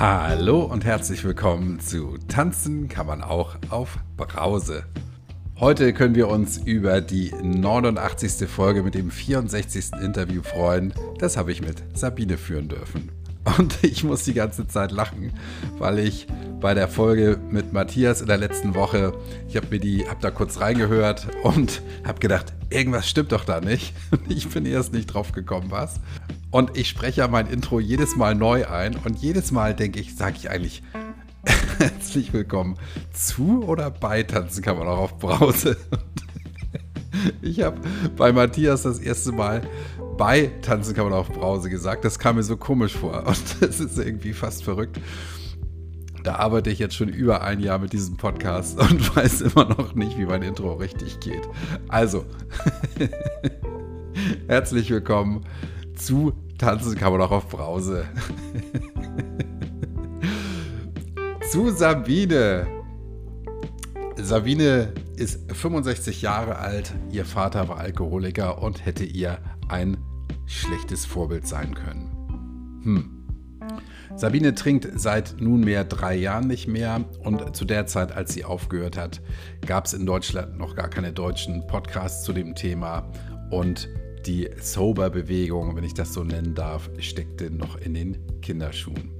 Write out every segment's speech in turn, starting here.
Hallo und herzlich willkommen zu Tanzen kann man auch auf Brause. Heute können wir uns über die 89. Folge mit dem 64. Interview freuen. Das habe ich mit Sabine führen dürfen. Und ich muss die ganze Zeit lachen, weil ich bei der Folge mit Matthias in der letzten Woche, ich habe mir die, habe da kurz reingehört und habe gedacht, irgendwas stimmt doch da nicht. Ich bin erst nicht drauf gekommen, was. Und ich spreche ja mein Intro jedes Mal neu ein und jedes Mal denke ich, sage ich eigentlich herzlich willkommen zu oder bei Tanzen kann man auch auf Brause. Ich habe bei Matthias das erste Mal bei Tanzen kann man auf Brause gesagt. Das kam mir so komisch vor und das ist irgendwie fast verrückt. Da arbeite ich jetzt schon über ein Jahr mit diesem Podcast und weiß immer noch nicht, wie mein Intro richtig geht. Also, herzlich willkommen zu Tanzen kann man auch auf Brause. zu Sabine. Sabine ist 65 Jahre alt, ihr Vater war Alkoholiker und hätte ihr ein schlechtes Vorbild sein können. Hm. Sabine trinkt seit nunmehr drei Jahren nicht mehr und zu der Zeit, als sie aufgehört hat, gab es in Deutschland noch gar keine deutschen Podcasts zu dem Thema und die Sober-Bewegung, wenn ich das so nennen darf, steckte noch in den Kinderschuhen.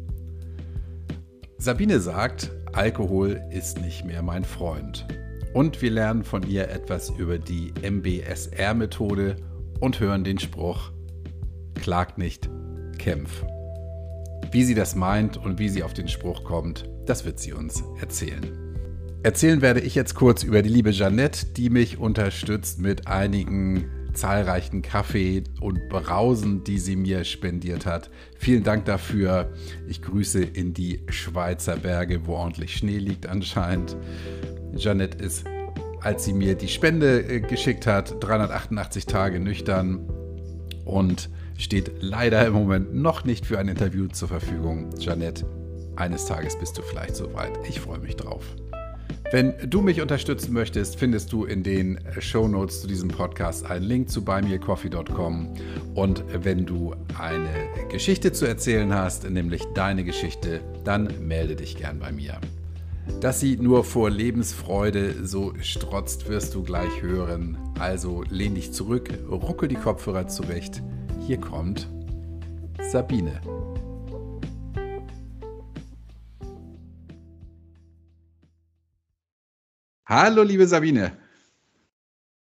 Sabine sagt, Alkohol ist nicht mehr mein Freund. Und wir lernen von ihr etwas über die MBSR-Methode und hören den Spruch, klag nicht, kämpf. Wie sie das meint und wie sie auf den Spruch kommt, das wird sie uns erzählen. Erzählen werde ich jetzt kurz über die liebe Jeannette, die mich unterstützt mit einigen zahlreichen Kaffee und Brausen, die sie mir spendiert hat. Vielen Dank dafür. Ich grüße in die Schweizer Berge, wo ordentlich Schnee liegt anscheinend. Jeannette ist, als sie mir die Spende äh, geschickt hat, 388 Tage nüchtern und steht leider im Moment noch nicht für ein Interview zur Verfügung. Jeannette, eines Tages bist du vielleicht soweit. Ich freue mich drauf. Wenn du mich unterstützen möchtest, findest du in den Show Notes zu diesem Podcast einen Link zu buymeacoffee.com. Und wenn du eine Geschichte zu erzählen hast, nämlich deine Geschichte, dann melde dich gern bei mir. Dass sie nur vor Lebensfreude so strotzt, wirst du gleich hören. Also lehn dich zurück, ruckel die Kopfhörer zurecht. Hier kommt Sabine. Hallo, liebe Sabine.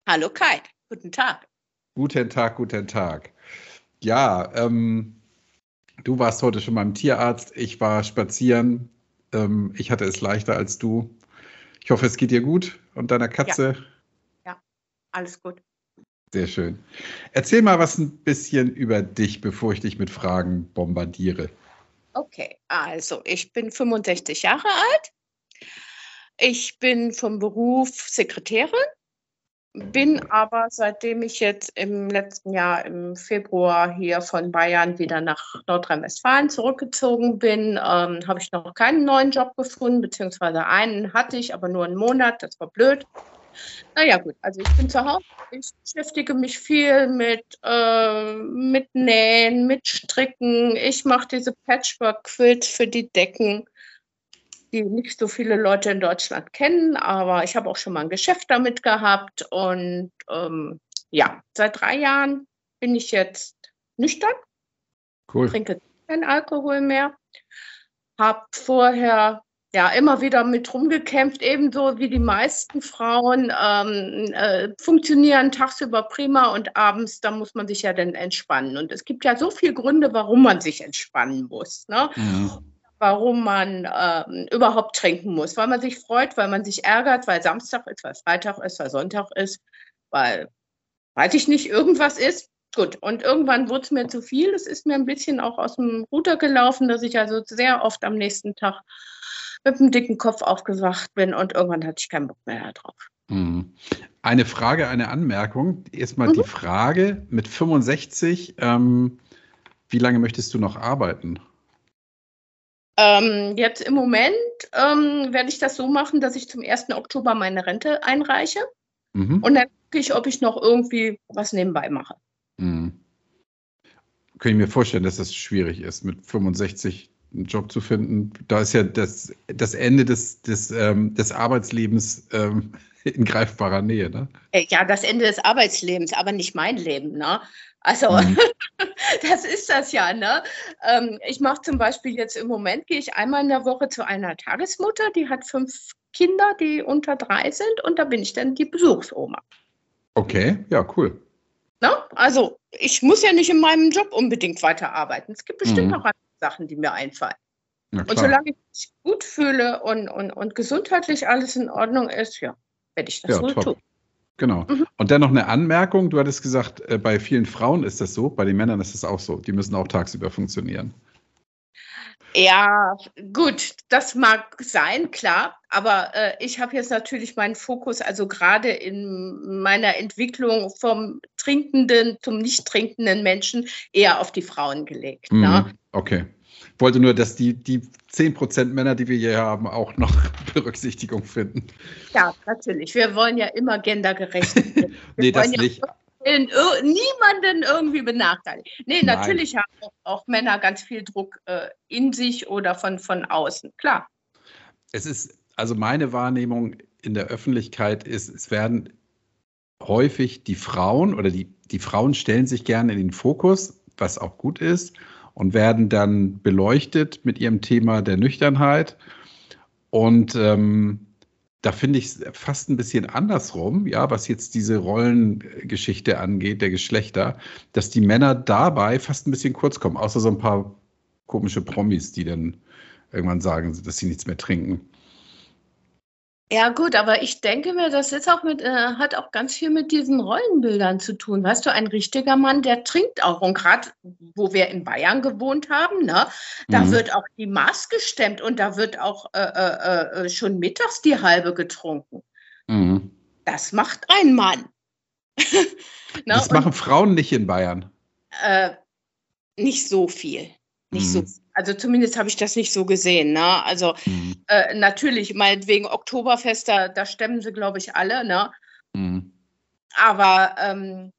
Hallo Kai, guten Tag. Guten Tag, guten Tag. Ja, ähm, du warst heute schon beim Tierarzt, ich war spazieren. Ähm, ich hatte es leichter als du. Ich hoffe, es geht dir gut und deiner Katze. Ja, ja alles gut. Sehr schön. Erzähl mal was ein bisschen über dich, bevor ich dich mit Fragen bombardiere. Okay, also ich bin 65 Jahre alt ich bin vom Beruf Sekretärin, bin aber seitdem ich jetzt im letzten Jahr im Februar hier von Bayern wieder nach Nordrhein-Westfalen zurückgezogen bin, ähm, habe ich noch keinen neuen Job gefunden, beziehungsweise einen hatte ich, aber nur einen Monat, das war blöd. Naja, gut, also ich bin zu Hause, ich beschäftige mich viel mit, äh, mit Nähen, mit Stricken, ich mache diese Patchwork-Quilts für die Decken die nicht so viele Leute in Deutschland kennen, aber ich habe auch schon mal ein Geschäft damit gehabt. Und ähm, ja, seit drei Jahren bin ich jetzt nüchtern. Cool. Trinke keinen Alkohol mehr. Habe vorher ja immer wieder mit rumgekämpft, ebenso wie die meisten Frauen. Ähm, äh, funktionieren tagsüber prima und abends, da muss man sich ja dann entspannen. Und es gibt ja so viele Gründe, warum man sich entspannen muss. Ne? Mhm warum man ähm, überhaupt trinken muss. Weil man sich freut, weil man sich ärgert, weil Samstag ist, weil Freitag ist, weil Sonntag ist, weil, weiß ich nicht, irgendwas ist. Gut, und irgendwann wurde es mir zu viel. Es ist mir ein bisschen auch aus dem Ruder gelaufen, dass ich also sehr oft am nächsten Tag mit einem dicken Kopf aufgewacht bin und irgendwann hatte ich keinen Bock mehr darauf. Mhm. Eine Frage, eine Anmerkung. Erstmal mhm. die Frage mit 65, ähm, wie lange möchtest du noch arbeiten? Ähm, jetzt im Moment ähm, werde ich das so machen, dass ich zum 1. Oktober meine Rente einreiche. Mhm. Und dann gucke ich, ob ich noch irgendwie was nebenbei mache. Mhm. Kann ich mir vorstellen, dass das schwierig ist, mit 65 einen Job zu finden. Da ist ja das, das Ende des, des, ähm, des Arbeitslebens ähm, in greifbarer Nähe, ne? Äh, ja, das Ende des Arbeitslebens, aber nicht mein Leben, ne? Also, mhm. das ist das ja, ne? Ähm, ich mache zum Beispiel jetzt im Moment, gehe ich einmal in der Woche zu einer Tagesmutter, die hat fünf Kinder, die unter drei sind, und da bin ich dann die Besuchsoma. Okay, ja, cool. Ne? Also, ich muss ja nicht in meinem Job unbedingt weiterarbeiten. Es gibt bestimmt mhm. noch andere Sachen, die mir einfallen. Und solange ich mich gut fühle und, und, und gesundheitlich alles in Ordnung ist, ja, werde ich das ja, wohl top. tun. Genau. Mhm. Und dann noch eine Anmerkung. Du hattest gesagt, äh, bei vielen Frauen ist das so, bei den Männern ist das auch so. Die müssen auch tagsüber funktionieren. Ja, gut, das mag sein, klar. Aber äh, ich habe jetzt natürlich meinen Fokus, also gerade in meiner Entwicklung vom trinkenden zum nicht trinkenden Menschen, eher auf die Frauen gelegt. Mhm. Ne? Okay wollte nur, dass die, die 10% Männer, die wir hier haben, auch noch Berücksichtigung finden. Ja, natürlich. Wir wollen ja immer gendergerecht. nee, das ja nicht. Niemanden irgendwie benachteiligen. Nee, Nein. natürlich haben auch, auch, Männer ganz viel Druck äh, in sich oder von, von außen, klar. Es ist, also meine Wahrnehmung in der Öffentlichkeit ist, es werden häufig die Frauen oder die, die Frauen stellen sich gerne in den Fokus, was auch gut ist und werden dann beleuchtet mit ihrem Thema der Nüchternheit. Und ähm, da finde ich es fast ein bisschen andersrum, ja, was jetzt diese Rollengeschichte angeht, der Geschlechter, dass die Männer dabei fast ein bisschen kurz kommen, außer so ein paar komische Promis, die dann irgendwann sagen, dass sie nichts mehr trinken. Ja gut, aber ich denke mir, das ist auch mit, äh, hat auch ganz viel mit diesen Rollenbildern zu tun. Weißt du, ein richtiger Mann, der trinkt auch. Und gerade, wo wir in Bayern gewohnt haben, ne, da Mhm. wird auch die Maß gestemmt und da wird auch äh, äh, äh, schon mittags die halbe getrunken. Mhm. Das macht ein Mann. Ne? Das machen Frauen nicht in Bayern. äh, nicht so viel. Nicht so, mhm. Also zumindest habe ich das nicht so gesehen. Ne? Also mhm. äh, natürlich, meinetwegen Oktoberfest, da, da stemmen sie, glaube ich, alle. Ne? Mhm. Aber ähm,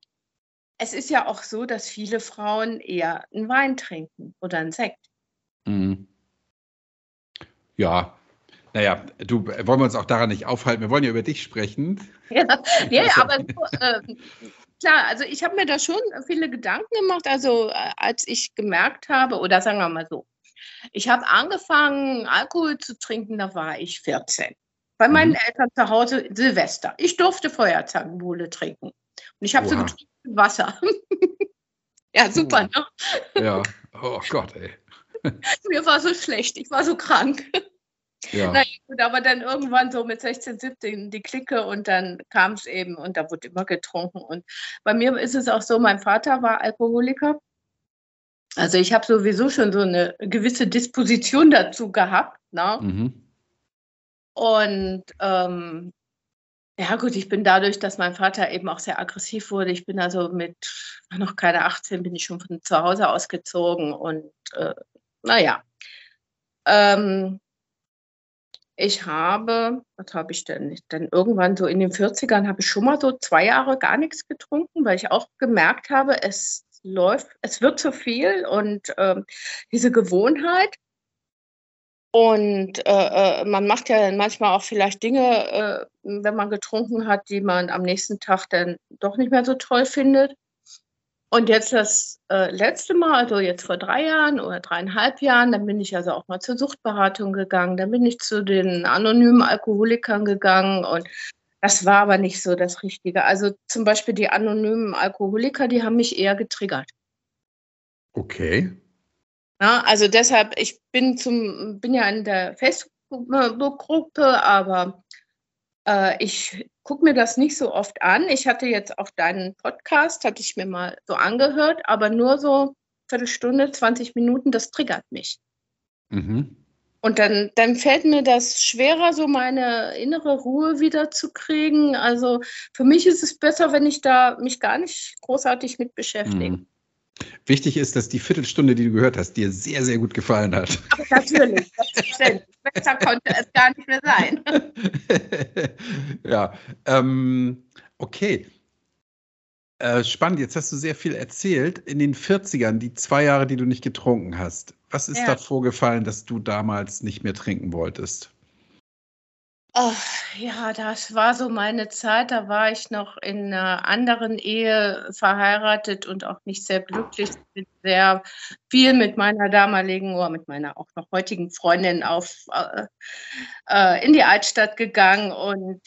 es ist ja auch so, dass viele Frauen eher einen Wein trinken oder einen Sekt. Mhm. Ja, naja, du, wollen wir uns auch daran nicht aufhalten. Wir wollen ja über dich sprechen. Ja, ja aber so, äh, klar, also ich habe mir da schon viele Gedanken gemacht, also äh, als ich gemerkt habe, oder sagen wir mal so, ich habe angefangen, Alkohol zu trinken, da war ich 14. Bei meinen mhm. Eltern zu Hause Silvester. Ich durfte Feuerzangenbowle trinken. Und ich habe so getrunken Wasser. ja, super, ne? Ja, oh Gott, ey. Mir war so schlecht, ich war so krank. Ja. Na gut, aber dann irgendwann so mit 16, 17 die Clique und dann kam es eben und da wurde immer getrunken. Und bei mir ist es auch so, mein Vater war Alkoholiker. Also ich habe sowieso schon so eine gewisse Disposition dazu gehabt. Ne? Mhm. Und ähm, ja gut, ich bin dadurch, dass mein Vater eben auch sehr aggressiv wurde, ich bin also mit noch keine 18, bin ich schon von zu Hause ausgezogen und äh, naja. Ähm, ich habe, was habe ich denn? Dann irgendwann so in den 40ern habe ich schon mal so zwei Jahre gar nichts getrunken, weil ich auch gemerkt habe, es läuft, es wird zu viel und äh, diese Gewohnheit. Und äh, äh, man macht ja dann manchmal auch vielleicht Dinge, äh, wenn man getrunken hat, die man am nächsten Tag dann doch nicht mehr so toll findet. Und jetzt das äh, letzte Mal, also jetzt vor drei Jahren oder dreieinhalb Jahren, dann bin ich also auch mal zur Suchtberatung gegangen. Dann bin ich zu den anonymen Alkoholikern gegangen und das war aber nicht so das Richtige. Also zum Beispiel die anonymen Alkoholiker, die haben mich eher getriggert. Okay. Ja, also deshalb, ich bin zum, bin ja in der Facebook-Gruppe, aber ich gucke mir das nicht so oft an. Ich hatte jetzt auch deinen Podcast, hatte ich mir mal so angehört, aber nur so Viertelstunde, 20 Minuten, das triggert mich. Mhm. Und dann, dann fällt mir das schwerer, so meine innere Ruhe wieder zu kriegen. Also für mich ist es besser, wenn ich da mich gar nicht großartig mit beschäftige. Mhm. Wichtig ist, dass die Viertelstunde, die du gehört hast, dir sehr, sehr gut gefallen hat. Ach, natürlich, selbstverständlich. Besser konnte es gar nicht mehr sein. ja, ähm, okay. Äh, spannend, jetzt hast du sehr viel erzählt. In den 40ern, die zwei Jahre, die du nicht getrunken hast, Was ist Ja. da vorgefallen, dass du damals nicht mehr trinken wolltest? Oh, ja, das war so meine Zeit. Da war ich noch in einer anderen Ehe verheiratet und auch nicht sehr glücklich. Bin sehr viel mit meiner damaligen oder mit meiner auch noch heutigen Freundin auf äh, äh, in die Altstadt gegangen. Und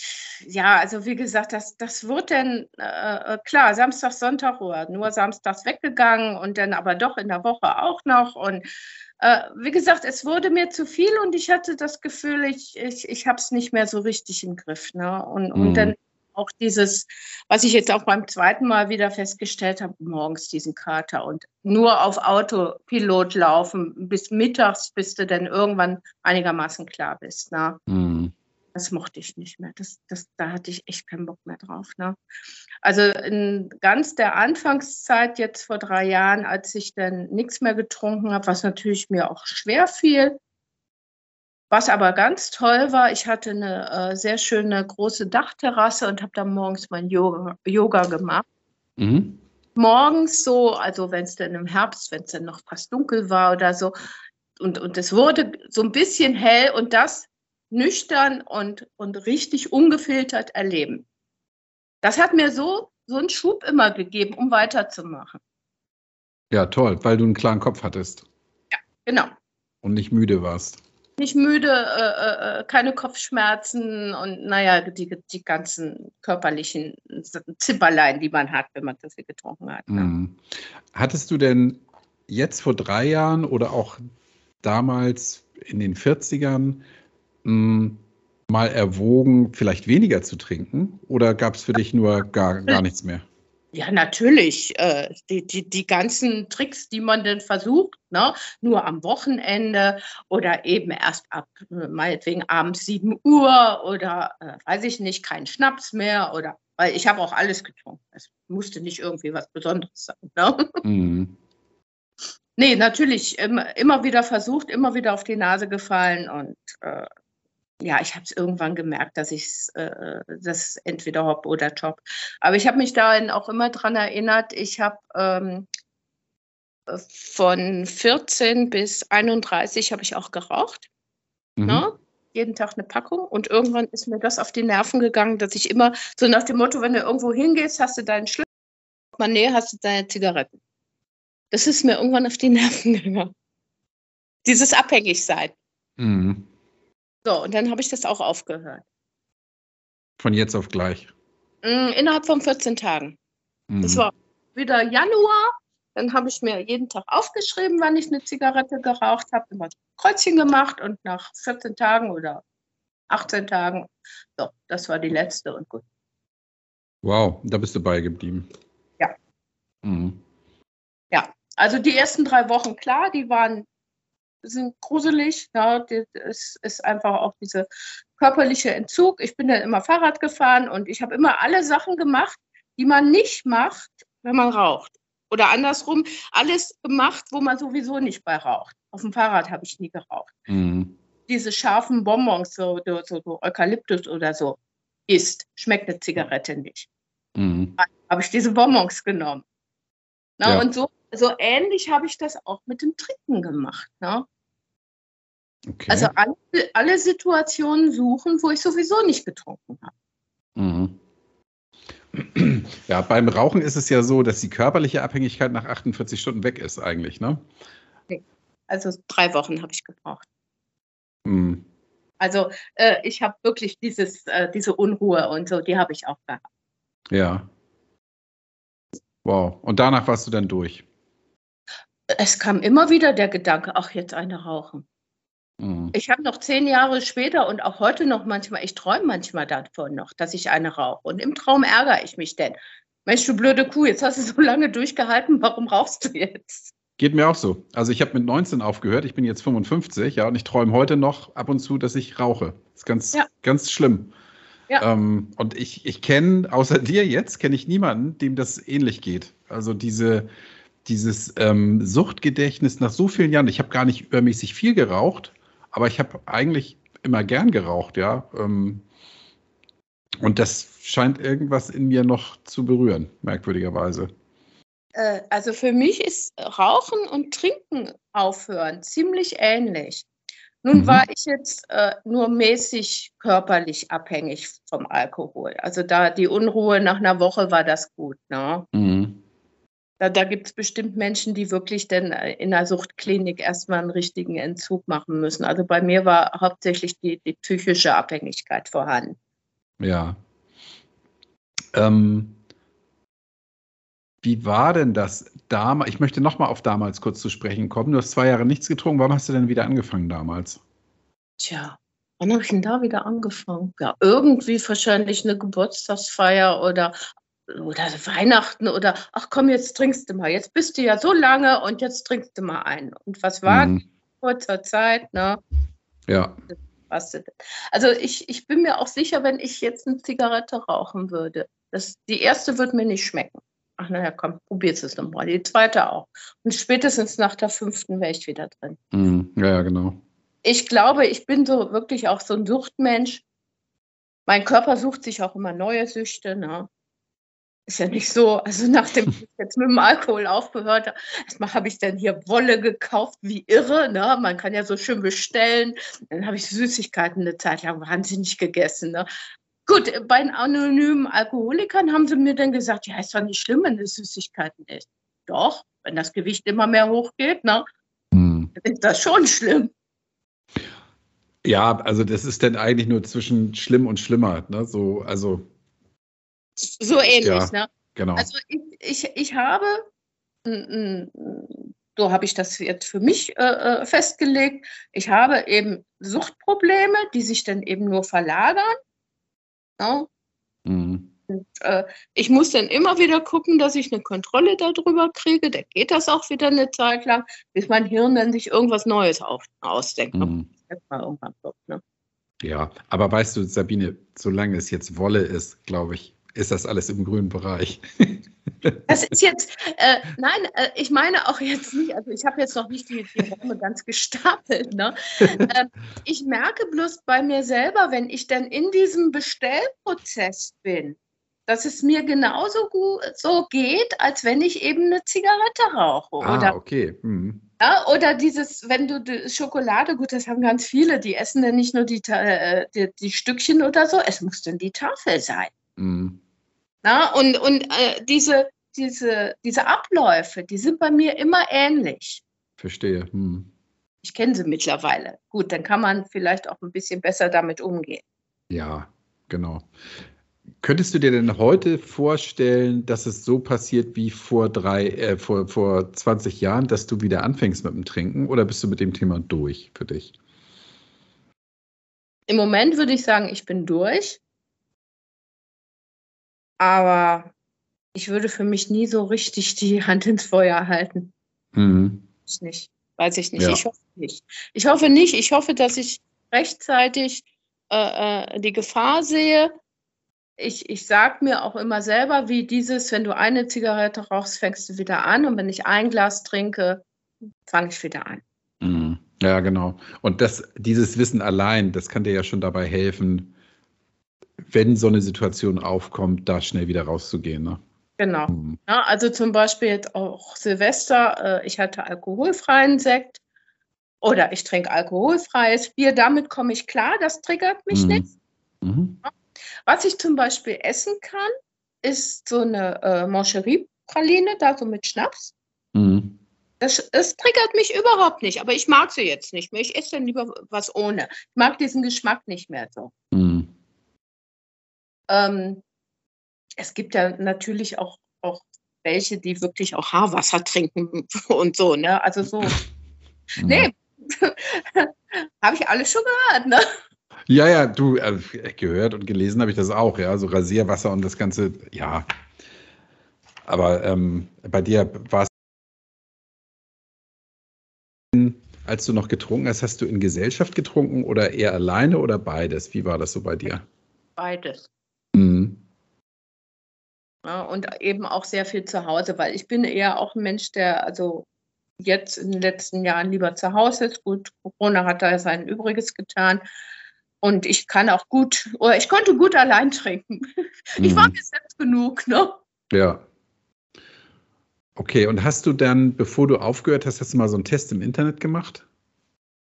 ja, also wie gesagt, das, das wurde dann äh, klar, Samstag, Sonntag oder nur samstags weggegangen und dann aber doch in der Woche auch noch. Und äh, wie gesagt, es wurde mir zu viel und ich hatte das Gefühl, ich, ich, ich habe es nicht mehr so richtig im Griff. Ne? Und, und Mhm. dann auch dieses, was ich jetzt auch beim zweiten Mal wieder festgestellt habe, morgens diesen Kater und nur auf Autopilot laufen bis mittags, bis du dann irgendwann einigermaßen klar bist. Ne? Mhm. Das mochte ich nicht mehr. Das, das, da hatte ich echt keinen Bock mehr drauf. Ne? Also in ganz der Anfangszeit, jetzt vor drei Jahren, als ich dann nichts mehr getrunken habe, was natürlich mir auch schwer fiel, was aber ganz toll war, ich hatte eine äh, sehr schöne große Dachterrasse und habe da morgens mein Yoga, Yoga gemacht. Mhm. Morgens so, also wenn es dann im Herbst, wenn es dann noch fast dunkel war oder so, und, und es wurde so ein bisschen hell und das nüchtern und, und richtig ungefiltert erleben. Das hat mir so, so einen Schub immer gegeben, um weiterzumachen. Ja, toll, weil du einen klaren Kopf hattest Genau. und nicht müde warst. Nicht müde, äh, äh, keine Kopfschmerzen und naja, die, die ganzen körperlichen Zipperlein, die man hat, wenn man viel getrunken hat. Ne? Mhm. Hattest du denn jetzt vor drei Jahren oder auch damals in den 40ern mh, mal erwogen, vielleicht weniger zu trinken? Oder gab es für dich nur gar, gar nichts mehr? Ja, natürlich. Äh, die, die, die ganzen Tricks, die man denn versucht, ne? nur am Wochenende oder eben erst ab, äh, meinetwegen abends 7 Uhr oder äh, weiß ich nicht, kein Schnaps mehr oder, weil ich habe auch alles getrunken. Es musste nicht irgendwie was Besonderes sein. Ne? Mhm. Nee, natürlich immer, immer wieder versucht, immer wieder auf die Nase gefallen und äh, ja, ich habe es irgendwann gemerkt, dass ich äh, das entweder Hop oder Top. Aber ich habe mich dahin auch immer dran erinnert, ich habe ähm, von 14 bis 31 habe ich auch geraucht. Mhm. Ne? Jeden Tag eine Packung. Und irgendwann ist mir das auf die Nerven gegangen, dass ich immer so nach dem Motto, wenn du irgendwo hingehst, hast du deinen Schlüssel, mal näher hast du deine Zigaretten. Das ist mir irgendwann auf die Nerven gegangen. Dieses Abhängigsein. Mhm. So, und dann habe ich das auch aufgehört. Von jetzt auf gleich. Mm, Innerhalb von 14 Tagen. Mhm. Das war wieder Januar. Dann habe ich mir jeden Tag aufgeschrieben, wann ich eine Zigarette geraucht habe, immer Kreuzchen gemacht und nach 14 Tagen oder 18 Tagen, so, das war die letzte und gut. Wow, da bist du beigeblieben. Ja. Mhm. Also die ersten drei Wochen, klar, die waren sind gruselig. Ja, es ist einfach auch dieser körperliche Entzug. Ich bin dann immer Fahrrad gefahren und ich habe immer alle Sachen gemacht, die man nicht macht, wenn man raucht. Oder andersrum, alles gemacht, wo man sowieso nicht bei raucht. Auf dem Fahrrad habe ich nie geraucht. Mhm. Diese scharfen Bonbons, so, so, so, Eukalyptus oder so, isst, schmeckt eine Zigarette nicht. Mhm. Habe ich diese Bonbons genommen. Na, Ja. Und so, so ähnlich habe ich das auch mit dem Trinken gemacht. Ne? Okay. Also alle, alle Situationen suchen, wo ich sowieso nicht getrunken habe. Mhm. Ja, beim Rauchen ist es ja so, dass die körperliche Abhängigkeit nach 48 Stunden weg ist eigentlich, ne? Also drei Wochen habe ich gebraucht. Mhm. Also äh, ich habe wirklich dieses, äh, diese Unruhe und so, die habe ich auch gehabt. Ja. Wow. Und danach warst du dann durch. Es kam immer wieder der Gedanke, ach, jetzt eine rauchen. Mhm. Ich habe noch zehn Jahre später und auch heute noch manchmal, ich träume manchmal davon noch, dass ich eine rauche. Und im Traum ärgere ich mich denn. Mensch, du blöde Kuh, jetzt hast du so lange durchgehalten, warum rauchst du jetzt? Geht mir auch so. Also ich habe mit 19 aufgehört, ich bin jetzt 55, ja, und ich träume heute noch ab und zu, dass ich rauche. Das ist ganz, Ja. ganz schlimm. Ja. Ähm, und ich, ich kenne, außer dir jetzt, kenne ich niemanden, dem das ähnlich geht. Also diese, dieses ähm, Suchtgedächtnis nach so vielen Jahren, ich habe gar nicht übermäßig viel geraucht, aber ich habe eigentlich immer gern geraucht, ja. Ähm, und das scheint irgendwas in mir noch zu berühren, merkwürdigerweise. Äh, also für mich ist Rauchen und Trinken aufhören ziemlich ähnlich. Nun mhm. war ich jetzt äh, nur mäßig körperlich abhängig vom Alkohol. Also da die Unruhe nach einer Woche war das gut. Ne? Mhm. Da, da gibt es bestimmt Menschen, die wirklich dann äh, in der Suchtklinik erstmal einen richtigen Entzug machen müssen. Also bei mir war hauptsächlich die, die psychische Abhängigkeit vorhanden. Ja. Ähm, wie war denn das damals? Ich möchte nochmal auf damals kurz zu sprechen kommen. Du hast zwei Jahre nichts getrunken. Warum hast du denn wieder angefangen damals? Tja, wann habe ich denn da wieder angefangen? Ja, irgendwie wahrscheinlich eine Geburtstagsfeier oder, oder Weihnachten oder ach komm, jetzt trinkst du mal. Jetzt bist du ja so lange und jetzt trinkst du mal ein. Und was war mhm. kurzer Zeit, ne? Ja. Also ich, ich bin mir auch sicher, wenn ich jetzt eine Zigarette rauchen würde, das, die erste wird mir nicht schmecken ach naja, komm, probier's es nochmal. Die zweite auch. Und spätestens nach der fünften wäre ich wieder drin. Mm, ja, genau. Ich glaube, ich bin so wirklich auch so ein Suchtmensch. Mein Körper sucht sich auch immer neue Süchte. Ne? Ist ja nicht so, also nachdem ich jetzt mit dem Alkohol aufgehört habe, erstmal habe ich dann hier Wolle gekauft, wie irre. Ne? Man kann ja so schön bestellen. Dann habe ich Süßigkeiten eine Zeit lang wahnsinnig gegessen. Ne? Gut, bei den anonymen Alkoholikern haben sie mir dann gesagt, ja, ist doch nicht schlimm, wenn du Süßigkeiten isst. Doch, wenn das Gewicht immer mehr hochgeht, ne, hm. ist das schon schlimm. Ja, also das ist dann eigentlich nur zwischen schlimm und schlimmer, ne? So, also. So ähnlich, ja, ne? Genau. Also ich, ich, ich habe, so habe ich das jetzt für mich äh, äh, festgelegt, ich habe eben Suchtprobleme, die sich dann eben nur verlagern Ne? Mhm. Und, äh, ich muss dann immer wieder gucken, dass ich eine Kontrolle darüber kriege. Da geht das auch wieder eine Zeit lang, bis mein Hirn dann sich irgendwas Neues auf, ausdenkt. Mhm. Ne? Ja, aber weißt du, Sabine, solange es jetzt Wolle ist, glaube ich, ist das alles im grünen Bereich. Das ist jetzt, äh, nein, äh, ich meine auch jetzt nicht, also ich habe jetzt noch nicht die, die Räume ganz gestapelt. Ne? äh, ich merke bloß bei mir selber, wenn ich dann in diesem Bestellprozess bin, dass es mir genauso gut so geht, als wenn ich eben eine Zigarette rauche. Ah, oder, okay. Mhm. Ja, oder dieses, wenn du die Schokolade, gut, das haben ganz viele, die essen dann nicht nur die, äh, die, die Stückchen oder so, es muss dann die Tafel sein. Mhm. Na, und und äh, diese, diese, diese Abläufe, die sind bei mir immer ähnlich. Verstehe. Hm. Ich kenne sie mittlerweile. Gut, dann kann man vielleicht auch ein bisschen besser damit umgehen. Ja, genau. Könntest du dir denn heute vorstellen, dass es so passiert wie vor drei, äh, vor, vor 20 Jahren, dass du wieder anfängst mit dem Trinken oder bist du mit dem Thema durch für dich? Im Moment würde ich sagen, ich bin durch. Aber ich würde für mich nie so richtig die Hand ins Feuer halten. Mhm. Ich nicht. Weiß ich nicht. Ja. Ich hoffe nicht. Ich hoffe nicht. Ich hoffe, dass ich rechtzeitig äh, äh die Gefahr sehe. Ich, ich sage mir auch immer selber, wie dieses, wenn du eine Zigarette rauchst, fängst du wieder an. Und wenn ich ein Glas trinke, fange ich wieder an. Mhm. Ja, genau. Und das, dieses Wissen allein, das kann dir ja schon dabei helfen, wenn so eine Situation aufkommt, da schnell wieder rauszugehen. Ne? Genau. Mhm. Ja, also zum Beispiel jetzt auch Silvester, äh, ich hatte alkoholfreien Sekt oder ich trinke alkoholfreies Bier, damit komme ich klar, das triggert mich mhm. nicht. Mhm. Was ich zum Beispiel essen kann, ist so eine äh, Mancherie-Praline, da so mit Schnaps. Mhm. Das, das, triggert mich überhaupt nicht, aber ich mag sie jetzt nicht mehr. Ich esse dann lieber was ohne. Ich mag diesen Geschmack nicht mehr so. Mhm. Ähm, es gibt ja natürlich auch, auch welche, die wirklich auch Haarwasser trinken und so, ne? Also so. Mhm. Nee, habe ich alles schon gehört, ne? Ja, ja, du, äh, gehört und gelesen habe ich das auch, ja, so Rasierwasser und das Ganze, ja. Aber ähm, bei dir war es, als du noch getrunken hast, hast du in Gesellschaft getrunken oder eher alleine oder beides? Wie war das so bei dir? Beides. Ja, und eben auch sehr viel zu Hause, weil ich bin eher auch ein Mensch, der also jetzt in den letzten Jahren lieber zu Hause ist. Gut, Corona hat da sein Übriges getan. Und ich kann auch gut, oder ich konnte gut allein trinken. Mhm. Ich war mhm. mir selbst genug, ne? Ja. Okay, und hast du dann, bevor du aufgehört hast, hast du mal so einen Test im Internet gemacht?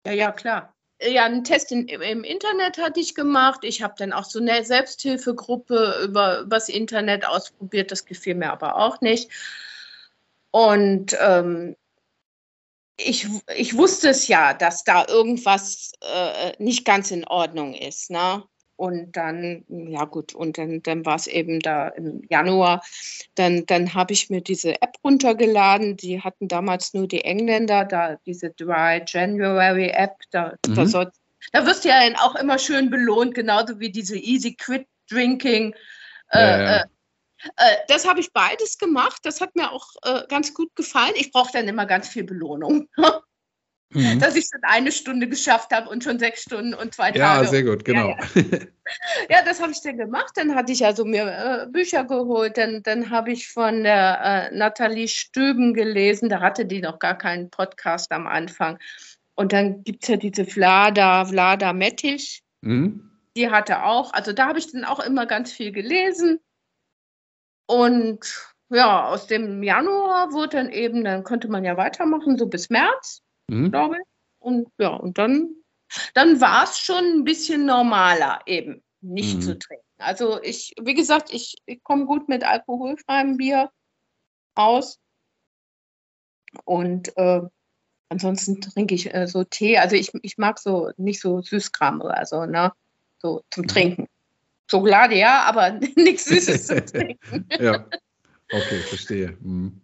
Ja, ja, klar. Ja, einen Test in, im Internet hatte ich gemacht. Ich habe dann auch so eine Selbsthilfegruppe über das Internet ausprobiert. Das gefiel mir aber auch nicht. Und ähm, ich, ich wusste es ja, dass da irgendwas äh, nicht ganz in Ordnung ist. Ne? Und dann, ja gut, und dann, dann war es eben da im Januar. Dann, dann habe ich mir diese App runtergeladen. Die hatten damals nur die Engländer, da diese Dry January App. Da, mhm. da, soll, da wirst du ja dann auch immer schön belohnt, genauso wie diese Easy Quit Drinking. Äh, ja, ja. Äh, äh, das habe ich beides gemacht. Das hat mir auch äh, ganz gut gefallen. Ich brauche dann immer ganz viel Belohnung. Mhm. Dass ich schon eine Stunde geschafft habe und schon sechs Stunden und zwei Tage. Ja, sehr gut, genau. Ja, ja. ja das habe ich dann gemacht. Dann hatte ich also mir äh, Bücher geholt. Dann, dann habe ich von der äh, Nathalie Stöben gelesen. Da hatte die noch gar keinen Podcast am Anfang. Und dann gibt es ja diese Vlada, Vlada Mettich. Mhm. Die hatte auch, also da habe ich dann auch immer ganz viel gelesen. Und ja, aus dem Januar wurde dann eben, dann konnte man ja weitermachen, so bis März mhm. glaube ich. Und ja, und dann, dann war es schon ein bisschen normaler, eben nicht mhm. zu trinken. Also ich, wie gesagt, ich, ich komme gut mit alkoholfreiem Bier aus. Und äh, ansonsten trinke ich äh, so Tee. Also ich, ich mag so nicht so Süßkram oder so, ne? So zum mhm. Trinken. Schokolade ja, aber nichts Süßes zum Trinken. ja. Okay, verstehe. Mhm.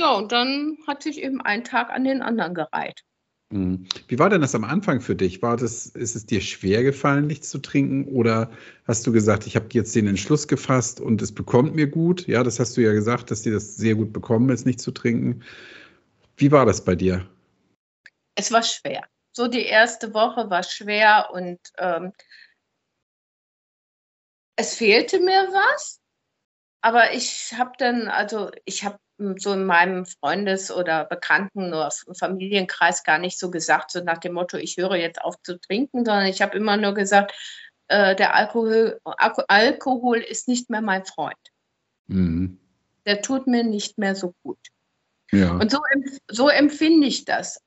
Ja, und dann hat sich eben ein Tag an den anderen gereiht. Mhm. Wie war denn das am Anfang für dich? War das, ist es dir schwer gefallen, nichts zu trinken? Oder hast du gesagt, ich habe jetzt den Entschluss gefasst und es bekommt mir gut? Ja, das hast du ja gesagt, dass dir das sehr gut bekommen ist, nicht zu trinken. Wie war das bei dir? Es war schwer. So die erste Woche war schwer und ähm, es fehlte mir was. Aber ich habe dann, also ich habe so in meinem Freundes- oder Bekannten- oder Familienkreis gar nicht so gesagt, so nach dem Motto, ich höre jetzt auf zu trinken, sondern ich habe immer nur gesagt, äh, der Alkohol, Alkohol ist nicht mehr mein Freund. Mhm. Der tut mir nicht mehr so gut. Ja. Und so, so empfinde ich das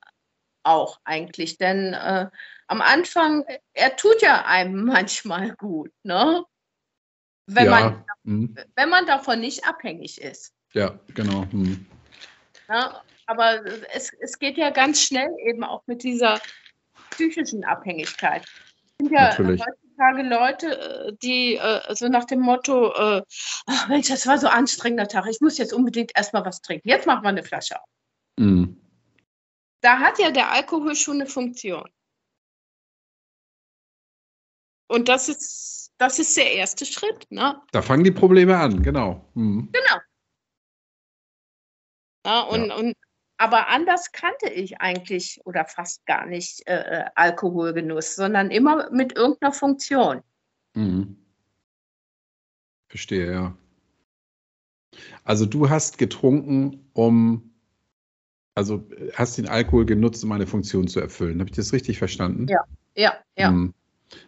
auch eigentlich, denn äh, am Anfang, er tut ja einem manchmal gut, ne? Wenn, ja. man, mhm. wenn man davon nicht abhängig ist. Ja, genau. Hm. Ja, aber es, es geht ja ganz schnell eben auch mit dieser psychischen Abhängigkeit. Es sind ja Natürlich. heutzutage Leute, äh, die äh, so nach dem Motto, äh, ach Mensch, das war so ein anstrengender Tag, ich muss jetzt unbedingt erstmal was trinken. Jetzt machen wir eine Flasche auf. Mhm. Da hat ja der Alkohol schon eine Funktion. Und das ist, das ist der erste Schritt. Ne? Da fangen die Probleme an, genau. Mhm. Genau. Ja, und, ja. und, aber anders kannte ich eigentlich oder fast gar nicht äh, äh, Alkoholgenuss, sondern immer mit irgendeiner Funktion. Mhm. Verstehe, ja. Also du hast getrunken, um, also hast den Alkohol genutzt, um eine Funktion zu erfüllen. Habe ich das richtig verstanden? Ja, ja, ja. Mhm.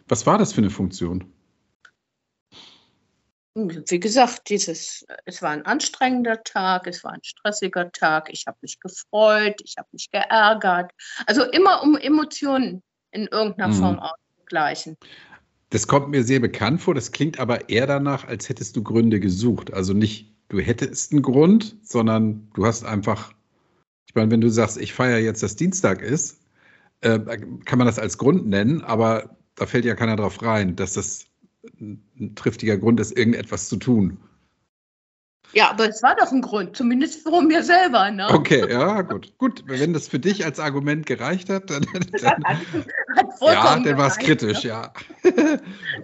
Was war das für eine Funktion? Wie gesagt, dieses, es war ein anstrengender Tag, es war ein stressiger Tag, ich habe mich gefreut, ich habe mich geärgert. Also immer um Emotionen in irgendeiner mhm. Form auszugleichen. Das kommt mir sehr bekannt vor, das klingt aber eher danach, als hättest du Gründe gesucht. Also nicht, du hättest einen Grund, sondern du hast einfach, ich meine, wenn du sagst, ich feiere jetzt, dass Dienstag ist, äh, kann man das als Grund nennen, aber da fällt ja keiner drauf rein, dass das ein triftiger Grund ist, irgendetwas zu tun. Ja, aber es war doch ein Grund, zumindest für mir selber. Ne? Okay, ja, gut. Gut, wenn das für dich als Argument gereicht hat, dann, dann ja, dann war es kritisch, ne? ja.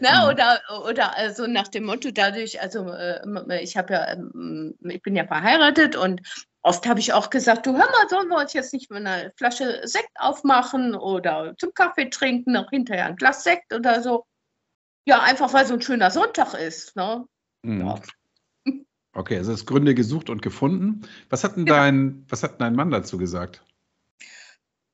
Na, oder, oder also nach dem Motto, dadurch, also äh, ich habe ja, ähm, ich bin ja verheiratet und oft habe ich auch gesagt, du hör mal, sollen wir uns jetzt nicht mal eine Flasche Sekt aufmachen oder zum Kaffee trinken, noch hinterher ein Glas Sekt oder so. Ja, einfach weil so ein schöner Sonntag ist. Ne? Mhm. Ja. Okay, also hast Gründe gesucht und gefunden. Was hat denn, ja. dein, was hat dein Mann dazu gesagt?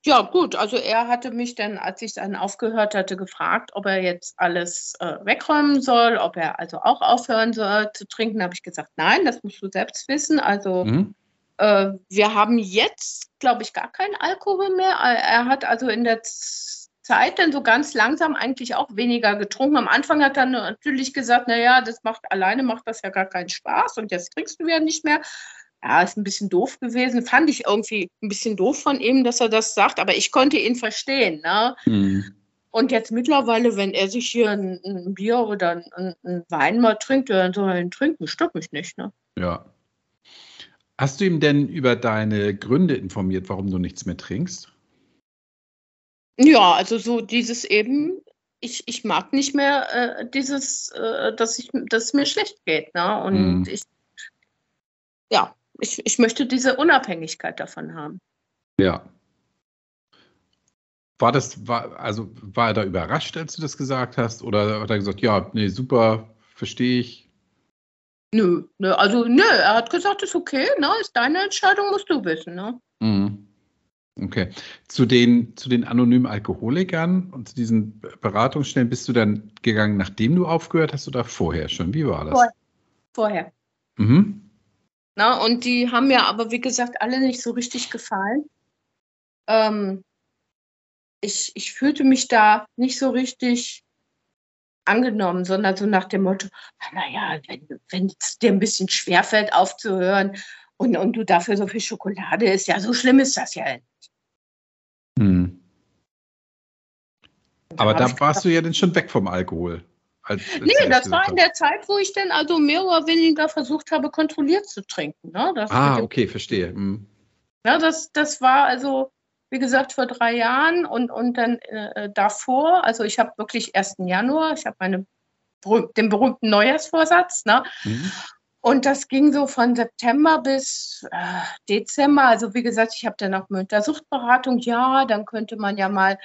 Ja, gut, also er hatte mich dann, als ich dann aufgehört hatte, gefragt, ob er jetzt alles äh, wegräumen soll, ob er also auch aufhören soll zu trinken. Da habe ich gesagt, nein, das musst du selbst wissen. Also Mhm. äh, wir haben jetzt, glaube ich, gar keinen Alkohol mehr. Er er hat also in der Z- Zeit dann so ganz langsam eigentlich auch weniger getrunken. Am Anfang hat er natürlich gesagt, naja, das macht alleine macht das ja gar keinen Spaß und jetzt trinkst du ja nicht mehr. Ja, ist ein bisschen doof gewesen. Fand ich irgendwie ein bisschen doof von ihm, dass er das sagt, aber ich konnte ihn verstehen. Ne? Mhm. Und jetzt mittlerweile, wenn er sich hier ein, ein Bier oder ein, ein Wein mal trinkt, dann soll er ihn trinken, stört mich nicht. Ne? Ja. Hast du ihm denn über deine Gründe informiert, warum du nichts mehr trinkst? Ja, also so dieses eben, ich, ich mag nicht mehr äh, dieses, äh, dass, ich, dass es mir schlecht geht. Ne? Und Mhm. ich, ja, ich, ich möchte diese Unabhängigkeit davon haben. Ja. War das, war, also war er da überrascht, als du das gesagt hast? Oder hat er gesagt, ja, nee, super, verstehe ich. Nö, nö, also nö, er hat gesagt, ist okay, ne, ist deine Entscheidung, musst du wissen. Ne? Mhm. Okay. Zu den, zu den anonymen Alkoholikern und zu diesen Beratungsstellen bist du dann gegangen, nachdem du aufgehört hast oder vorher schon? Wie war das? Vorher. Vorher. Mhm. Na, und die haben mir aber, wie gesagt, alle nicht so richtig gefallen. Ähm, ich, ich fühlte mich da nicht so richtig angenommen, sondern so nach dem Motto, naja, wenn, wenn es dir ein bisschen schwerfällt aufzuhören und, und du dafür so viel Schokolade isst, ja, so schlimm ist das ja Mhm. Aber da warst du ja dann schon weg vom Alkohol. Als, als Nee, das war in der Zeit, wo ich dann also mehr oder weniger versucht habe, kontrolliert zu trinken. Ne? Ah, okay, verstehe. Mhm. ja, das, das war also, wie gesagt, vor drei Jahren und, und dann äh, davor, also ich habe wirklich 1. Januar, ich habe meine, berühm- den berühmten Neujahrsvorsatz, ne? Mhm. Und das ging so von September bis äh, Dezember. Also wie gesagt, ich habe dann auch mit der Suchtberatung, ja, dann könnte man ja mal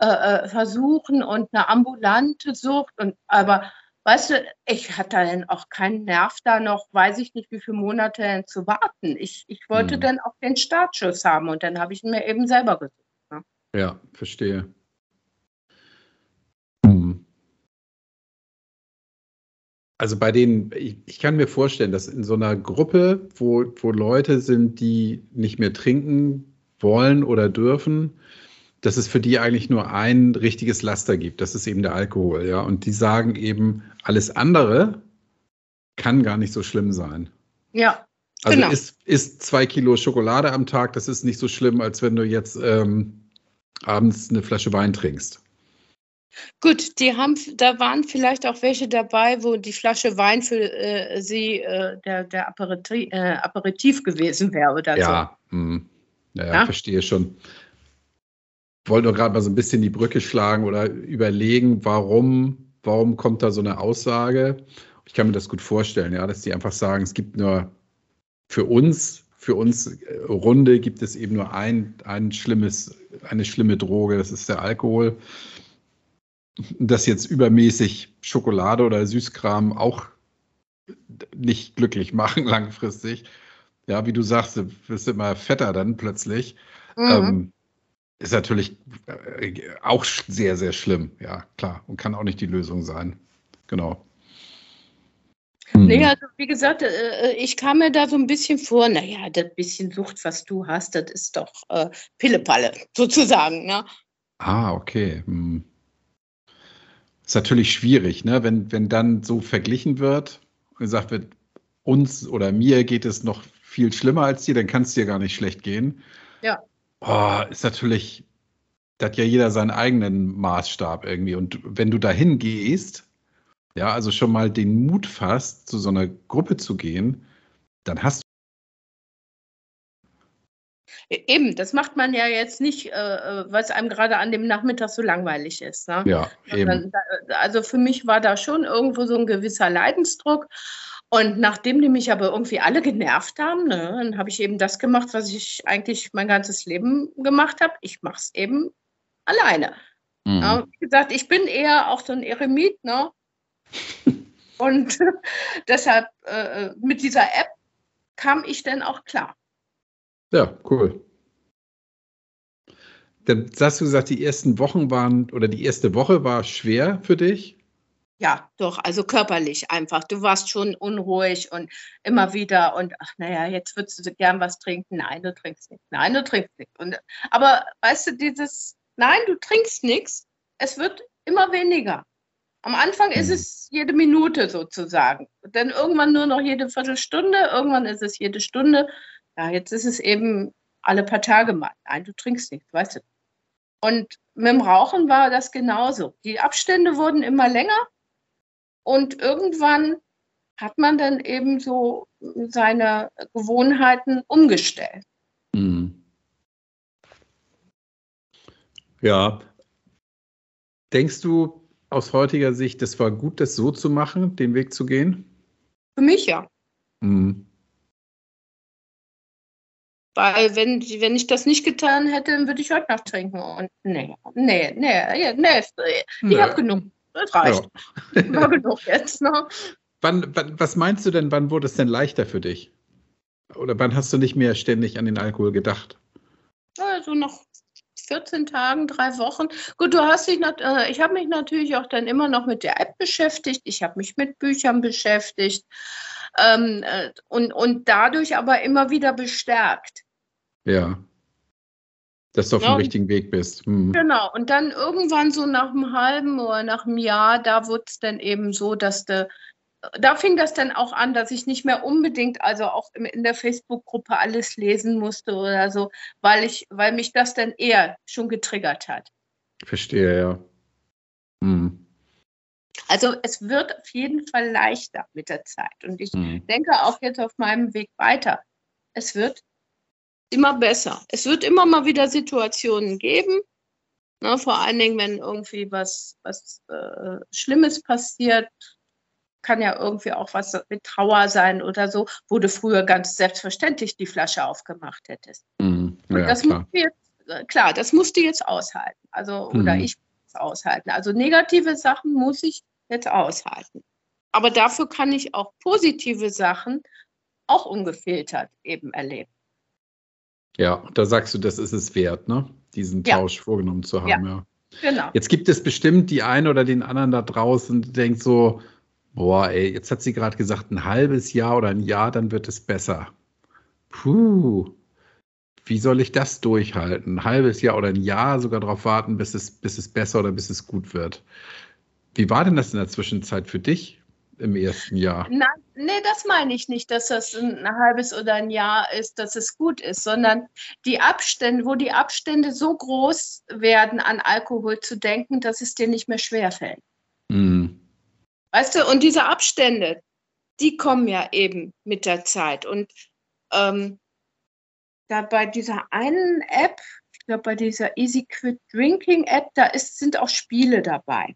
äh, äh, versuchen und eine ambulante Sucht. Und aber weißt du, ich hatte dann auch keinen Nerv da noch, weiß ich nicht, wie viele Monate zu warten. Ich, ich wollte Mhm. dann auch den Startschuss haben und dann habe ich ihn mir eben selber gesucht. Ja, verstehe. Mhm. Also bei denen, ich, ich kann mir vorstellen, dass in so einer Gruppe, wo, wo Leute sind, die nicht mehr trinken wollen oder dürfen, dass es für die eigentlich nur ein richtiges Laster gibt. Das ist eben der Alkohol, ja. Und die sagen eben, alles andere kann gar nicht so schlimm sein. Ja, Also Genau. isst, isst zwei Kilo Schokolade am Tag, das ist nicht so schlimm, als wenn du jetzt ähm, abends eine Flasche Wein trinkst. Gut, die haben, da waren vielleicht auch welche dabei, wo die Flasche Wein für äh, sie äh, der, der Aperitif, äh, Aperitif gewesen wäre oder so. Ja, hm. ja, ja, verstehe schon. Wollte nur gerade mal so ein bisschen die Brücke schlagen oder überlegen, warum, warum kommt da so eine Aussage? Ich kann mir das gut vorstellen, ja, dass die einfach sagen, es gibt nur für uns, für uns äh, Runde gibt es eben nur ein, ein schlimmes, eine schlimme Droge, das ist der Alkohol. Dass jetzt übermäßig Schokolade oder Süßkram auch nicht glücklich machen langfristig. Ja, wie du sagst, du wirst immer fetter dann plötzlich. Mhm. Ähm, ist natürlich äh, auch sehr, sehr schlimm. Ja, klar. Und kann auch nicht die Lösung sein. Genau. Nee, also wie gesagt, äh, ich kam mir da so ein bisschen vor, naja, das bisschen Sucht, was du hast, das ist doch äh, Pillepalle, sozusagen. Ne? Ah, okay. Hm. Ist natürlich schwierig, ne? wenn, wenn dann so verglichen wird und gesagt wird, uns oder mir geht es noch viel schlimmer als dir, dann kann es dir gar nicht schlecht gehen. Ja. Oh, ist natürlich, da hat ja jeder seinen eigenen Maßstab irgendwie. Und wenn du dahin gehst, ja, also schon mal den Mut fasst, zu so einer Gruppe zu gehen, dann hast Eben, das macht man ja jetzt nicht, äh, äh, weil es einem gerade an dem Nachmittag so langweilig ist. Ne? ja, eben. Da- Also für mich war da schon irgendwo so ein gewisser Leidensdruck. Und nachdem die mich aber irgendwie alle genervt haben, ne, dann habe ich eben das gemacht, was ich eigentlich mein ganzes Leben gemacht habe. Ich mache es eben alleine. Mhm. Ja, wie gesagt, ich bin eher auch so ein Eremit, ne? Und deshalb äh, mit dieser App kam ich dann auch klar. Ja, cool. Dann hast du gesagt, die ersten Wochen waren oder die erste Woche war schwer für dich? Ja, doch, also körperlich einfach. Du warst schon unruhig und immer wieder und ach naja, jetzt würdest du gern was trinken. Nein, du trinkst nicht. Nein, du trinkst nicht. Und, aber weißt du, dieses Nein, du trinkst nichts, es wird immer weniger. Am Anfang ist mhm. es jede Minute sozusagen. Dann irgendwann nur noch jede Viertelstunde, irgendwann ist es jede Stunde. Ja, jetzt ist es eben alle paar Tage mal. Nein, du trinkst nichts, weißt du. Und mit dem Rauchen war das genauso. Die Abstände wurden immer länger und irgendwann hat man dann eben so seine Gewohnheiten umgestellt. Mhm. Ja. Denkst du aus heutiger Sicht, das war gut, das so zu machen, den Weg zu gehen? Für mich ja. Mhm. Weil wenn, wenn ich das nicht getan hätte, dann würde ich heute noch trinken. Und nee, nee, nee, nee, ich habe genug. Das reicht. Ja. War genug jetzt. Ne? Wann, wann, was meinst du denn, wann wurde es denn leichter für dich? Oder wann hast du nicht mehr ständig an den Alkohol gedacht? Also nach 14 Tagen, drei Wochen. Gut, du hast dich, äh, ich habe mich natürlich auch dann immer noch mit der App beschäftigt. Ich habe mich mit Büchern beschäftigt ähm, äh, und, und dadurch aber immer wieder bestärkt. Ja dass du auf ja, dem richtigen Weg bist. Hm. Genau, und dann irgendwann so nach einem halben oder nach einem Jahr, da wurde es dann eben so, dass de, da fing das dann auch an, dass ich nicht mehr unbedingt, also auch in der Facebook-Gruppe alles lesen musste oder so, weil ich, weil mich das dann eher schon getriggert hat. Verstehe, ja. Hm. Also es wird auf jeden Fall leichter mit der Zeit. Und ich hm. denke auch jetzt auf meinem Weg weiter. Es wird immer besser. Es wird immer mal wieder Situationen geben, ne, vor allen Dingen, wenn irgendwie was, was äh, Schlimmes passiert, kann ja irgendwie auch was mit Trauer sein oder so, wo du früher ganz selbstverständlich die Flasche aufgemacht hättest. Mhm. Ja, das klar. Musst du jetzt, äh, klar, das musst du jetzt aushalten. Also, oder mhm. ich muss es aushalten. Also negative Sachen muss ich jetzt aushalten. Aber dafür kann ich auch positive Sachen auch ungefiltert eben erleben. Ja, da sagst du, das ist es wert, ne? diesen ja. Tausch vorgenommen zu haben. Ja. ja. Genau. Jetzt gibt es bestimmt die einen oder den anderen da draußen, der denkt so, boah, ey, jetzt hat sie gerade gesagt, ein halbes Jahr oder ein Jahr, dann wird es besser. Puh, wie soll ich das durchhalten? Ein halbes Jahr oder ein Jahr sogar darauf warten, bis es, bis es besser oder bis es gut wird. Wie war denn das in der Zwischenzeit für dich? Im ersten Jahr. Nein, nee, das meine ich nicht, dass das ein halbes oder ein Jahr ist, dass es gut ist, sondern die Abstände, wo die Abstände so groß werden, an Alkohol zu denken, dass es dir nicht mehr schwerfällt. Mhm. Weißt du, und diese Abstände, die kommen ja eben mit der Zeit. Und ähm, da bei dieser einen App, ich glaube bei dieser Easy Quit Drinking App, da ist, sind auch Spiele dabei.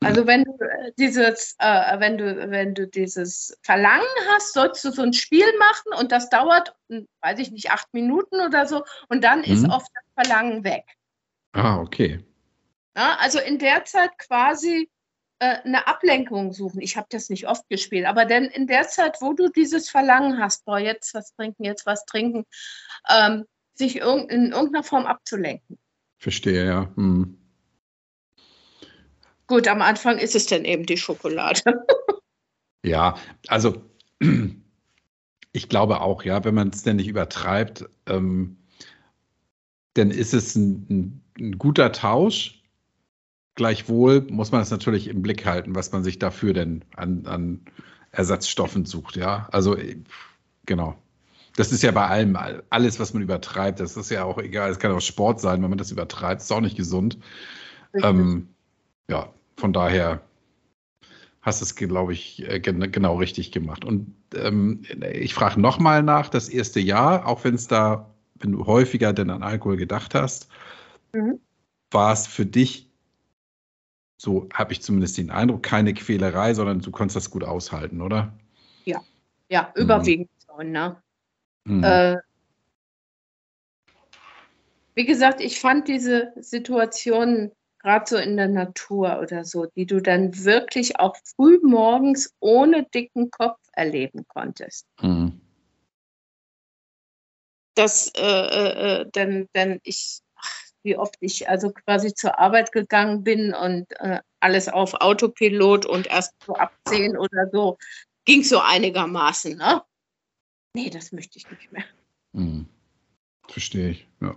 Also wenn du äh, dieses, äh, wenn du, wenn du dieses Verlangen hast, sollst du so ein Spiel machen und das dauert, hm, weiß ich nicht, acht Minuten oder so und dann mhm. ist oft das Verlangen weg. Ah, okay. Ja, also in der Zeit quasi äh, eine Ablenkung suchen. Ich habe das nicht oft gespielt, aber denn in der Zeit, wo du dieses Verlangen hast, boah, jetzt was trinken, jetzt was trinken, ähm, sich irg in irgendeiner Form abzulenken. Verstehe, ja. Hm. Gut, am Anfang ist es dann eben die Schokolade. ja, also ich glaube auch, ja, wenn man es denn nicht übertreibt, ähm, dann ist es ein, ein, ein, guter Tausch. Gleichwohl muss man es natürlich im Blick halten, was man sich dafür denn an, an Ersatzstoffen sucht, ja. Also genau. Das ist ja bei allem, alles, was man übertreibt, das ist ja auch egal, es kann auch Sport sein, wenn man das übertreibt, ist auch nicht gesund. Ähm, ja, von daher hast du es, glaube ich, äh, genau richtig gemacht. Und ähm, ich frage nochmal nach, das erste Jahr, auch wenn es da, wenn du häufiger denn an Alkohol gedacht hast, mhm. war es für dich, so habe ich zumindest den Eindruck, keine Quälerei, sondern du konntest das gut aushalten, oder? Ja, ja, überwiegend mhm. schon, ne? Mhm. Äh, wie gesagt, ich fand diese Situation gerade so in der Natur oder so, die du dann wirklich auch früh morgens ohne dicken Kopf erleben konntest. Mhm. Das, äh, äh, äh denn, denn ich, wie oft ich also quasi zur Arbeit gegangen bin und äh, alles auf Autopilot und erst so ab 10 oder so ging so einigermaßen. Ne? Nee, das möchte ich nicht mehr. Hm. Verstehe ich, ja.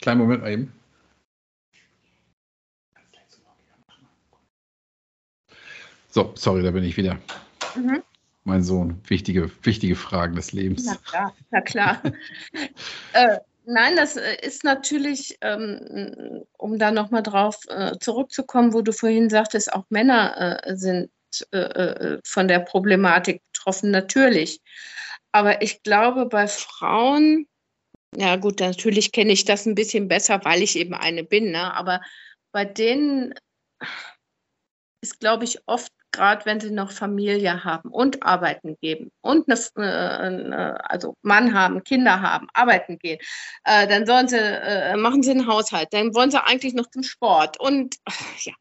Kleinen Moment mal eben. So, sorry, da bin ich wieder. Mhm. Mein Sohn, wichtige, wichtige Fragen des Lebens. Na klar, na klar. äh, nein, das äh, ist natürlich, ähm, um da nochmal drauf äh, zurückzukommen, wo du vorhin sagtest, auch Männer äh, sind äh, äh, von der Problematik betroffen, natürlich. Aber ich glaube, bei Frauen, ja gut, natürlich kenne ich das ein bisschen besser, weil ich eben eine bin, ne? aber bei denen ist, glaube ich, oft gerade wenn sie noch Familie haben und arbeiten gehen und eine, äh, also Mann haben, Kinder haben, arbeiten gehen, äh, dann sollen sie, äh, machen sie einen Haushalt, dann wollen sie eigentlich noch zum Sport und ja.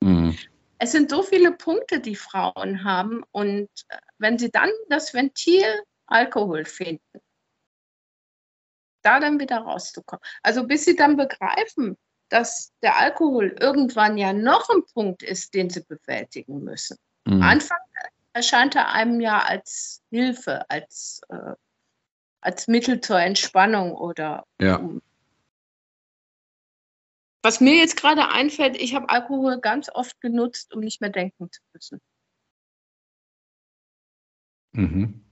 Mhm. Es sind so viele Punkte, die Frauen haben und äh, wenn sie dann das Ventil Alkohol finden, da dann wieder rauszukommen. Also bis sie dann begreifen, dass der Alkohol irgendwann ja noch ein Punkt ist, den sie bewältigen müssen. Mhm. Anfang erscheint er einem ja als Hilfe, als, äh, als Mittel zur Entspannung oder ja. um, was mir jetzt gerade einfällt, ich habe Alkohol ganz oft genutzt, um nicht mehr denken zu müssen. Mhm.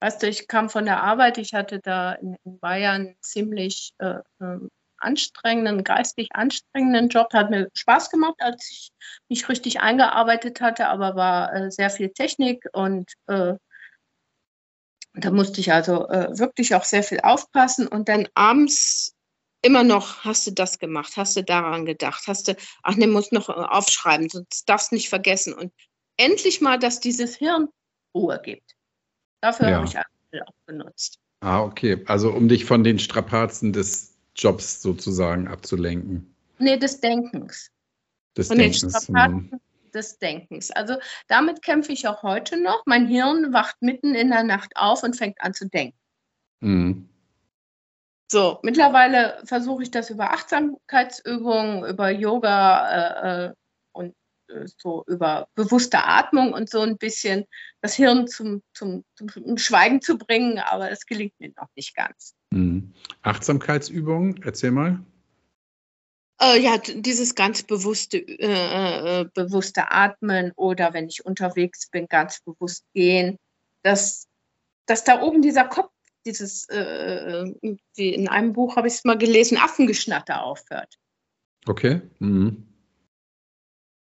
Weißt du, ich kam von der Arbeit, ich hatte da in, in Bayern ziemlich äh, ähm, anstrengenden, geistig anstrengenden Job. Hat mir Spaß gemacht, als ich mich richtig eingearbeitet hatte, aber war äh, sehr viel Technik und äh, da musste ich also äh, wirklich auch sehr viel aufpassen. Und dann abends immer noch, hast du das gemacht, hast du daran gedacht, hast du, ach ne, muss noch äh, aufschreiben, sonst darfst du nicht vergessen. Und endlich mal, dass dieses Hirn Ruhe gibt. Dafür ja. habe ich auch benutzt. Ah, okay. Also um dich von den Strapazen des Jobs sozusagen abzulenken. Nee, des Denkens. Des Von Denkens. Den Strapazen des Denkens. Also damit kämpfe ich auch heute noch. Mein Hirn wacht mitten in der Nacht auf und fängt an zu denken. Mhm. So, mittlerweile versuche ich das über Achtsamkeitsübungen, über Yoga äh, äh, so über bewusste Atmung und so ein bisschen das Hirn zum, zum, zum Schweigen zu bringen, aber es gelingt mir noch nicht ganz. Mhm. Achtsamkeitsübungen, erzähl mal. Äh, ja, dieses ganz bewusste, äh, äh, bewusste Atmen oder wenn ich unterwegs bin, ganz bewusst gehen, dass, dass da oben dieser Kopf, dieses, äh, wie in einem Buch habe ich es mal gelesen, Affengeschnatter aufhört. Okay. Mhm.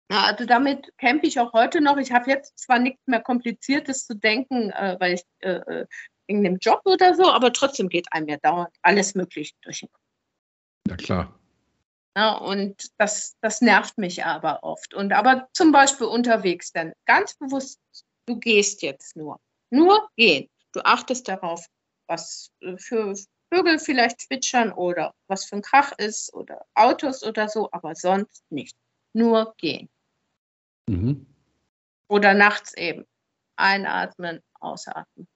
Also damit kämpfe ich auch heute noch. Ich habe jetzt zwar nichts mehr Kompliziertes zu denken, äh, weil ich äh, wegen dem Job oder so, aber trotzdem geht einem ja dauernd alles Mögliche durch den Kopf. Ja, klar. Ja, und das, das nervt mich aber oft. Und aber zum Beispiel unterwegs dann ganz bewusst, du gehst jetzt nur. Nur gehen. Du achtest darauf, was für Vögel vielleicht zwitschern oder was für ein Krach ist oder Autos oder so, aber sonst nicht. Nur gehen. Mhm. Oder nachts eben. Einatmen, ausatmen.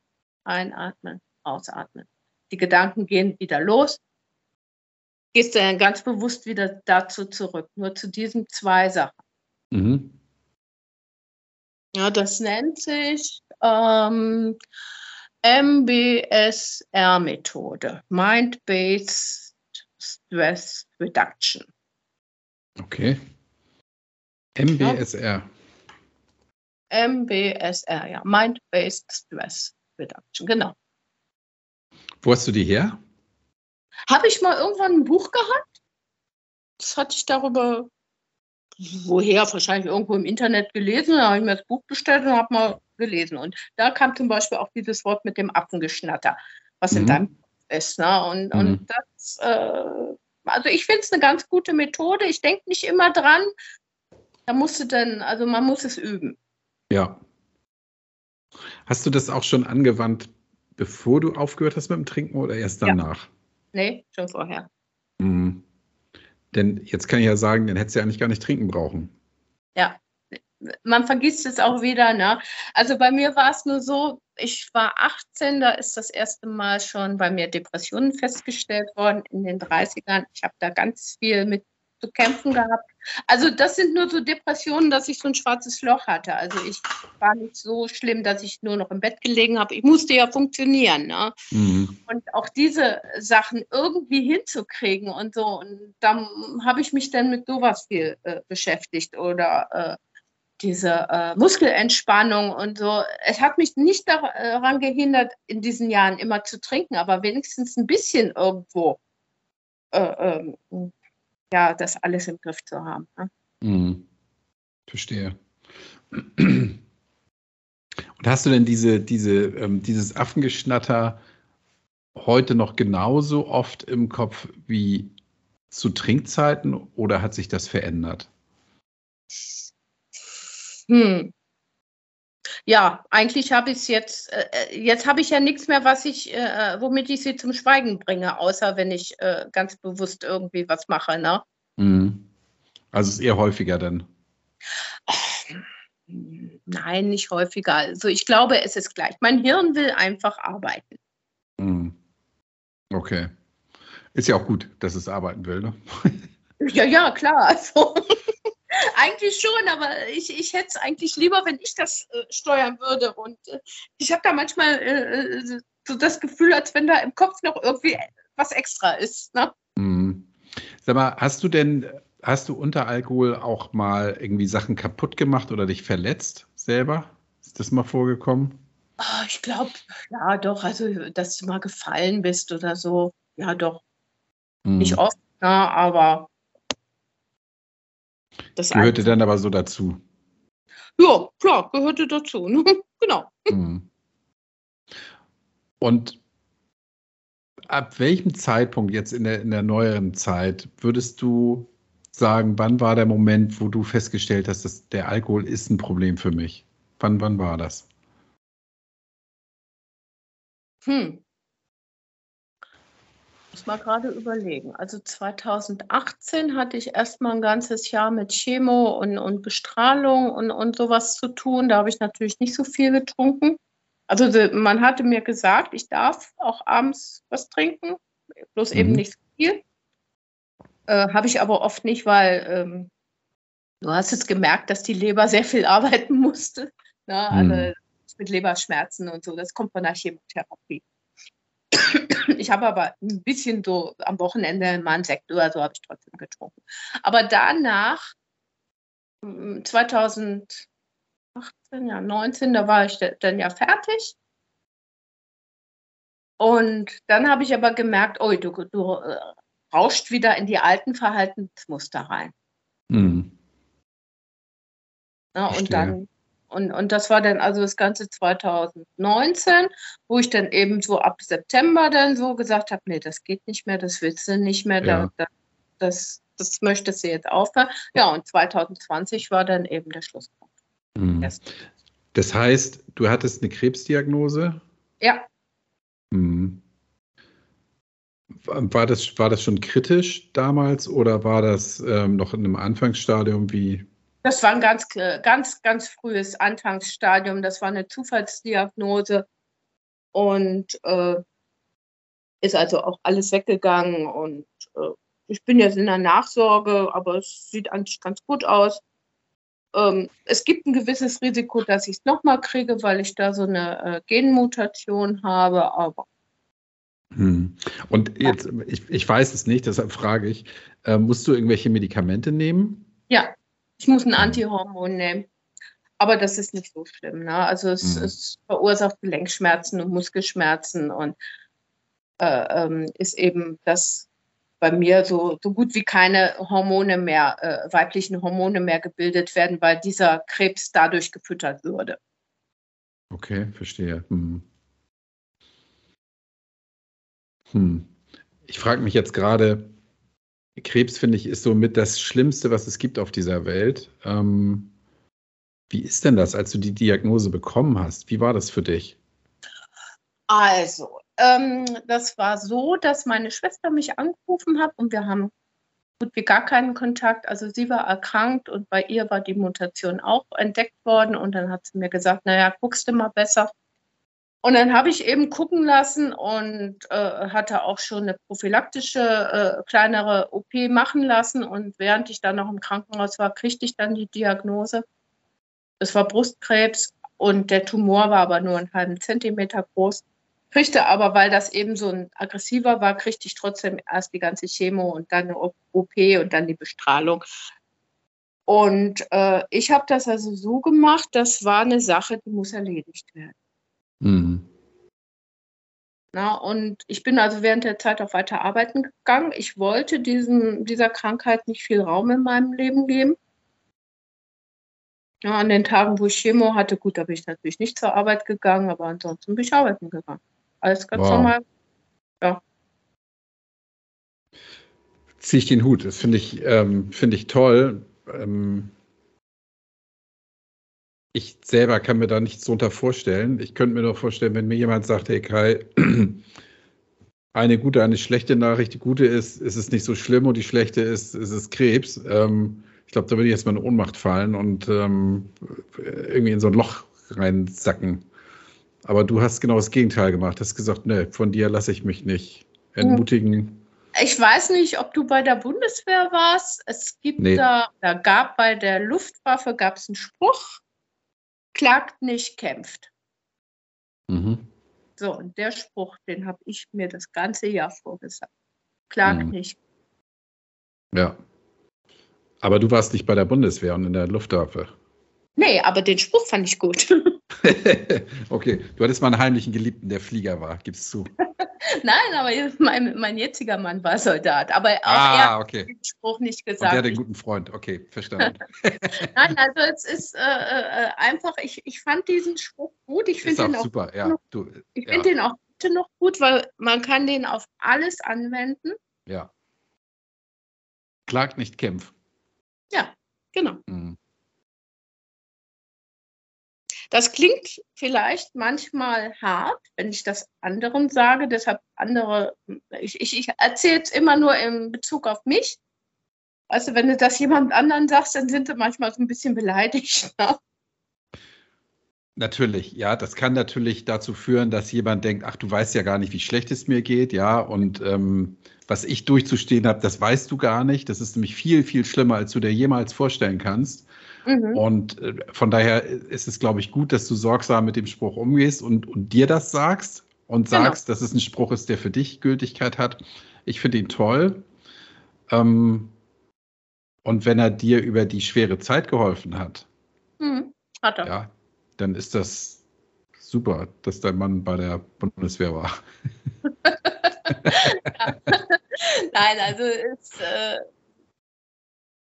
Einatmen, ausatmen. Die Gedanken gehen wieder los. Gehst du dann ganz bewusst wieder dazu zurück. Nur zu diesen zwei Sachen. Mhm. Ja, das nennt sich ähm, MBSR-Methode. Mind-Based Stress Reduction. Okay. MBSR. MBSR, ja. Mind-Based Stress Reduction, genau. Wo hast du die her? Habe ich mal irgendwann ein Buch gehabt? Das hatte ich darüber, woher, wahrscheinlich irgendwo im Internet gelesen. Da habe ich mir das Buch bestellt und habe mal gelesen. Und da kam zum Beispiel auch dieses Wort mit dem Affengeschnatter, was mhm. in deinem Buch ist. Ne? Und, mhm. und das, äh, also ich finde es eine ganz gute Methode. Ich denke nicht immer dran. Da musst du dann, also man muss es üben. Ja. Hast du das auch schon angewandt, bevor du aufgehört hast mit dem Trinken oder erst danach? Ja. Nee, schon vorher. Mhm. Denn jetzt kann ich ja sagen, dann hättest du ja eigentlich gar nicht trinken brauchen. Ja, man vergisst es auch wieder. Ne? Also bei mir war es nur so, ich war 18, da ist das erste Mal schon bei mir Depressionen festgestellt worden in den 30ern. Ich habe da ganz viel mit zu kämpfen gehabt. Also das sind nur so Depressionen, dass ich so ein schwarzes Loch hatte. Also ich war nicht so schlimm, dass ich nur noch im Bett gelegen habe. Ich musste ja funktionieren. Ne? Mhm. Und auch diese Sachen irgendwie hinzukriegen und so. Und dann habe ich mich dann mit sowas viel äh, beschäftigt oder äh, diese äh, Muskelentspannung und so. Es hat mich nicht daran gehindert, in diesen Jahren immer zu trinken, aber wenigstens ein bisschen irgendwo äh, ähm, ja, das alles im Griff zu haben. Ne? Mhm. Verstehe. Und hast du denn diese, diese, ähm, dieses Affengeschnatter heute noch genauso oft im Kopf wie zu Trinkzeiten oder hat sich das verändert? Hm. Ja, eigentlich habe ich es jetzt, äh, äh, jetzt habe ich ja nichts mehr, was ich, äh, äh, womit ich sie zum Schweigen bringe, außer wenn ich äh, ganz bewusst irgendwie was mache, ne? Mhm. Also es ist eher häufiger dann. Nein, nicht häufiger. Also ich glaube, es ist gleich. Mein Hirn will einfach arbeiten. Mhm. Okay. Ist ja auch gut, dass es arbeiten will, ne? Ja, ja, klar. Also. Eigentlich schon, aber ich, ich hätte es eigentlich lieber, wenn ich das äh, steuern würde. Und äh, ich habe da manchmal äh, äh, so das Gefühl, als wenn da im Kopf noch irgendwie was extra ist. Ne? Mhm. Sag mal, hast du denn, hast du unter Alkohol auch mal irgendwie Sachen kaputt gemacht oder dich verletzt selber? Ist das mal vorgekommen? Oh, ich glaube, ja, doch. Also, dass du mal gefallen bist oder so. Ja, doch. Mhm. Nicht oft, na, ne, aber das gehörte dann aber so dazu. Ja, klar, gehörte dazu. Ne? genau. Mhm. Und ab welchem Zeitpunkt jetzt in der, in der neueren Zeit würdest du sagen, wann war der Moment, wo du festgestellt hast, dass der Alkohol ist ein Problem für mich? Wann, wann war das? Hm muss mal gerade überlegen. Also 2018 hatte ich erst mal ein ganzes Jahr mit Chemo und, und Bestrahlung und, und sowas zu tun. Da habe ich natürlich nicht so viel getrunken. Also man hatte mir gesagt, ich darf auch abends was trinken, bloß mhm. eben nicht so viel. Äh, habe ich aber oft nicht, weil ähm, du hast jetzt gemerkt, dass die Leber sehr viel arbeiten musste. Ne? Also mhm. mit Leberschmerzen und so, das kommt von der Chemotherapie. Ich habe aber ein bisschen so am Wochenende mal einen Sekt oder so habe ich trotzdem getrunken. Aber danach, 2018, hm, ja, 19, da war ich dann ja fertig. Und dann habe ich aber gemerkt, oh, du, du äh, rauscht wieder in die alten Verhaltensmuster rein. Mhm. Ja, und dann und, und das war dann also das Ganze 2019, wo ich dann eben so ab September dann so gesagt habe, nee, das geht nicht mehr, das willst du nicht mehr, ja. da, das, das möchtest du jetzt aufhören. Ja, und 2020 war dann eben der Schlusspunkt. Mhm. Das heißt, du hattest eine Krebsdiagnose? Ja. Mhm. War das, war das schon kritisch damals oder war das ähm, noch in einem Anfangsstadium wie das war ein ganz, ganz, ganz frühes Anfangsstadium. Das war eine Zufallsdiagnose und äh, ist also auch alles weggegangen. Und äh, ich bin jetzt in der Nachsorge, aber es sieht eigentlich ganz gut aus. Ähm, es gibt ein gewisses Risiko, dass ich es nochmal kriege, weil ich da so eine äh, Genmutation habe, aber hm. Und jetzt, ich, ich weiß es nicht, deshalb frage ich, äh, musst du irgendwelche Medikamente nehmen? Ja, ich muss ein Antihormon nehmen. Aber das ist nicht so schlimm. Ne? Also es, mhm. es, verursacht Gelenkschmerzen und Muskelschmerzen und äh, ähm, ist eben das bei mir so, so gut wie keine Hormone mehr, äh, weiblichen Hormone mehr gebildet werden, weil dieser Krebs dadurch gefüttert würde. Okay, verstehe. Hm. Hm. Ich frage mich jetzt gerade, Krebs, finde ich, ist so mit das Schlimmste, was es gibt auf dieser Welt. Ähm, wie ist denn das, als du die Diagnose bekommen hast? Wie war das für dich? Also, ähm, das war so, dass meine Schwester mich angerufen hat und wir haben gut wie gar keinen Kontakt. Also sie war erkrankt und bei ihr war die Mutation auch entdeckt worden und dann hat sie mir gesagt, naja, guckst du mal besser. Und dann habe ich eben gucken lassen und äh, hatte auch schon eine prophylaktische äh, kleinere OP machen lassen. Und während ich dann noch im Krankenhaus war, kriegte ich dann die Diagnose. Es war Brustkrebs und der Tumor war aber nur einen halben Zentimeter groß. Kriegte aber, weil das eben so ein aggressiver war, kriegte ich trotzdem erst die ganze Chemo und dann eine OP und dann die Bestrahlung. Und äh, ich habe das also so gemacht, das war eine Sache, die muss erledigt werden. Mhm. Na, und ich bin also während der Zeit auch weiter arbeiten gegangen. Ich wollte diesem, dieser Krankheit nicht viel Raum in meinem Leben geben. Ja, an den Tagen, wo ich Chemo hatte, gut, da bin ich natürlich nicht zur Arbeit gegangen, aber ansonsten bin ich arbeiten gegangen. Alles ganz wow. normal. Ja. Ziehe ich den Hut. Das finde ich, ähm, find ich toll. Ähm, ich selber kann mir da nichts drunter vorstellen. Ich könnte mir doch vorstellen, wenn mir jemand sagt, hey Kai, eine gute, eine schlechte Nachricht. Die gute ist, es ist nicht so schlimm und die schlechte ist, es ist Krebs. Ähm, ich glaube, da würde ich erstmal in Ohnmacht fallen und ähm, irgendwie in so ein Loch reinsacken. Aber du hast genau das Gegenteil gemacht. Du hast gesagt, ne, von dir lasse ich mich nicht entmutigen. Ich weiß nicht, ob du bei der Bundeswehr warst. Es gibt nee. da, da gab bei der Luftwaffe gab es einen Spruch, klagt nicht, kämpft. Mhm. So, und der Spruch, den habe ich mir das ganze Jahr vorgesagt. Klagt mhm. nicht. Ja. Aber du warst nicht bei der Bundeswehr und in der Luftwaffe. Nee, aber den Spruch fand ich gut. okay, du hattest mal einen heimlichen Geliebten, der Flieger war, gib's zu. Nein, aber mein, mein, jetziger Mann war Soldat. Aber auch ah, er okay. hat den Spruch nicht gesagt. Und der hat einen guten Freund, okay, verstanden. Nein, also es ist äh, äh, einfach, ich, ich fand diesen Spruch gut. Ich finde den auch super, ja. Noch, du, ich ja. finde den auch heute noch gut, weil man kann den auf alles anwenden. Ja. Klagt nicht, kämpf. Ja, genau. Mhm. Das klingt vielleicht manchmal hart, wenn ich das anderen sage. Deshalb andere, ich, ich, ich erzähle es immer nur in Bezug auf mich. Also wenn du das jemand anderen sagst, dann sind sie manchmal so ein bisschen beleidigt. Ne? Natürlich, ja, das kann natürlich dazu führen, dass jemand denkt, ach, du weißt ja gar nicht, wie schlecht es mir geht, ja, und ähm, was ich durchzustehen habe, das weißt du gar nicht. Das ist nämlich viel, viel schlimmer, als du dir jemals vorstellen kannst. Mhm. Und äh, von daher ist es, glaube ich, gut, dass du sorgsam mit dem Spruch umgehst und, und dir das sagst und genau. sagst, dass es ein Spruch ist, der für dich Gültigkeit hat. Ich finde ihn toll. Ähm, und wenn er dir über die schwere Zeit geholfen hat, mhm. hat er. Ja, dann ist das super, dass dein Mann bei der Bundeswehr war. Nein, also ist, äh,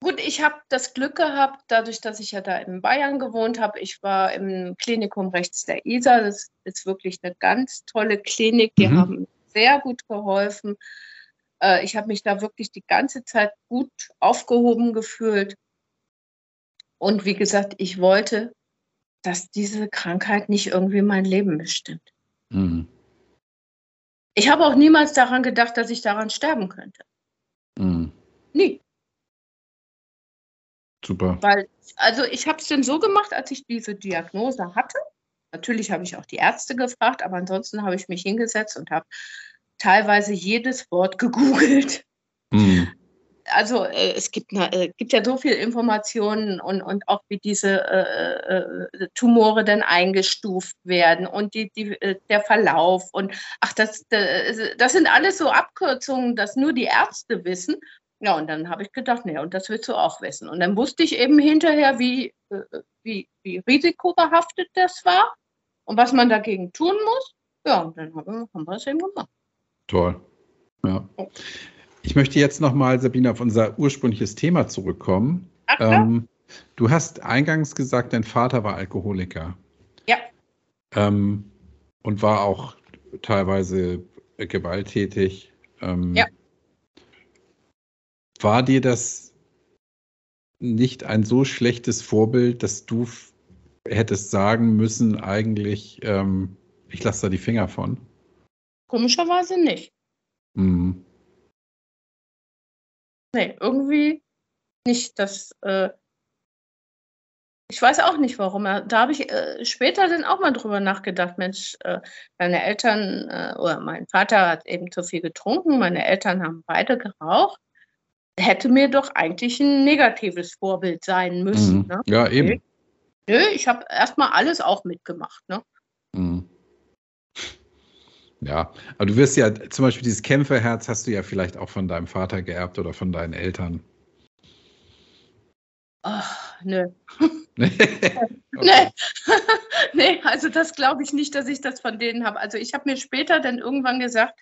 Gut, ich habe das Glück gehabt, dadurch, dass ich ja da in Bayern gewohnt habe. Ich war im Klinikum rechts der Isar. Das ist wirklich eine ganz tolle Klinik. Die mhm. haben sehr gut geholfen. Äh, ich habe mich da wirklich die ganze Zeit gut aufgehoben gefühlt. Und wie gesagt, ich wollte, dass diese Krankheit nicht irgendwie mein Leben bestimmt. Mhm. Ich habe auch niemals daran gedacht, dass ich daran sterben könnte. Mhm. Nie. Super. Weil, also ich habe es dann so gemacht, als ich diese Diagnose hatte. Natürlich habe ich auch die Ärzte gefragt, aber ansonsten habe ich mich hingesetzt und habe teilweise jedes Wort gegoogelt. Mhm. Also äh, es gibt, äh, gibt ja so viele Informationen und, und auch wie diese äh, äh Tumore dann eingestuft werden und die, die, der Verlauf und ach, das, das sind alles so Abkürzungen, dass nur die Ärzte wissen ja, und dann habe ich gedacht, nee, und das willst du auch wissen. Und dann wusste ich eben hinterher, wie, äh, wie, wie risikobehaftet das war und was man dagegen tun muss. Ja, und dann haben, haben wir es eben gemacht. Toll. Ja. Ich möchte jetzt nochmal, Sabine, auf unser ursprüngliches Thema zurückkommen. Ach, ähm, du hast eingangs gesagt, dein Vater war Alkoholiker. Ja. Ähm, und war auch teilweise gewalttätig. Ähm, ja. War dir das nicht ein so schlechtes Vorbild, dass du hättest sagen müssen, eigentlich, ähm, ich lasse da die Finger von? Komischerweise nicht. Mhm. Nee, irgendwie nicht. Das, äh, ich weiß auch nicht, warum. Da habe ich äh, später dann auch mal drüber nachgedacht, Mensch, äh, meine Eltern äh, oder mein Vater hat eben zu viel getrunken, meine Eltern haben beide geraucht. Hätte mir doch eigentlich ein negatives Vorbild sein müssen. Mhm. Ne? Ja, eben. Nö, ich habe erstmal alles auch mitgemacht. Ne? Mhm. Ja, aber du wirst ja zum Beispiel dieses Kämpferherz hast du ja vielleicht auch von deinem Vater geerbt oder von deinen Eltern. Ach, nö. Nee. Nee. nee, also das glaube ich nicht, dass ich das von denen habe. Also ich habe mir später dann irgendwann gesagt,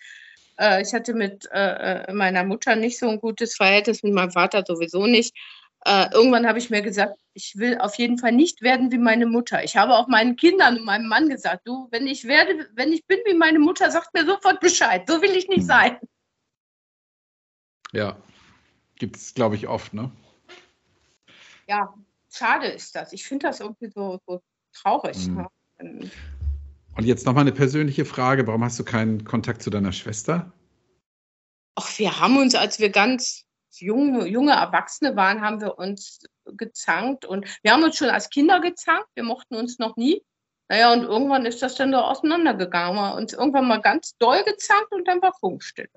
äh, ich hatte mit äh, äh, meiner Mutter nicht so ein gutes Verhältnis, mit meinem Vater sowieso nicht. Äh, irgendwann habe ich mir gesagt, ich will auf jeden Fall nicht werden wie meine Mutter. Ich habe auch meinen Kindern und meinem Mann gesagt, du, wenn ich werde, wenn ich bin wie meine Mutter, sagt mir sofort Bescheid. So will ich nicht Hm. sein. Ja, gibt es, glaube ich, oft, ne? Ja, schade ist das. Ich finde das irgendwie so, so traurig. Mhm. Ne? Und jetzt nochmal eine persönliche Frage. Warum hast du keinen Kontakt zu deiner Schwester? Ach, wir haben uns, als wir ganz jung, junge Erwachsene waren, haben wir uns gezankt und wir haben uns schon als Kinder gezankt. Wir mochten uns noch nie. Naja, und irgendwann ist das dann so auseinandergegangen. Wir haben uns irgendwann mal ganz doll gezankt und dann war Funkstille.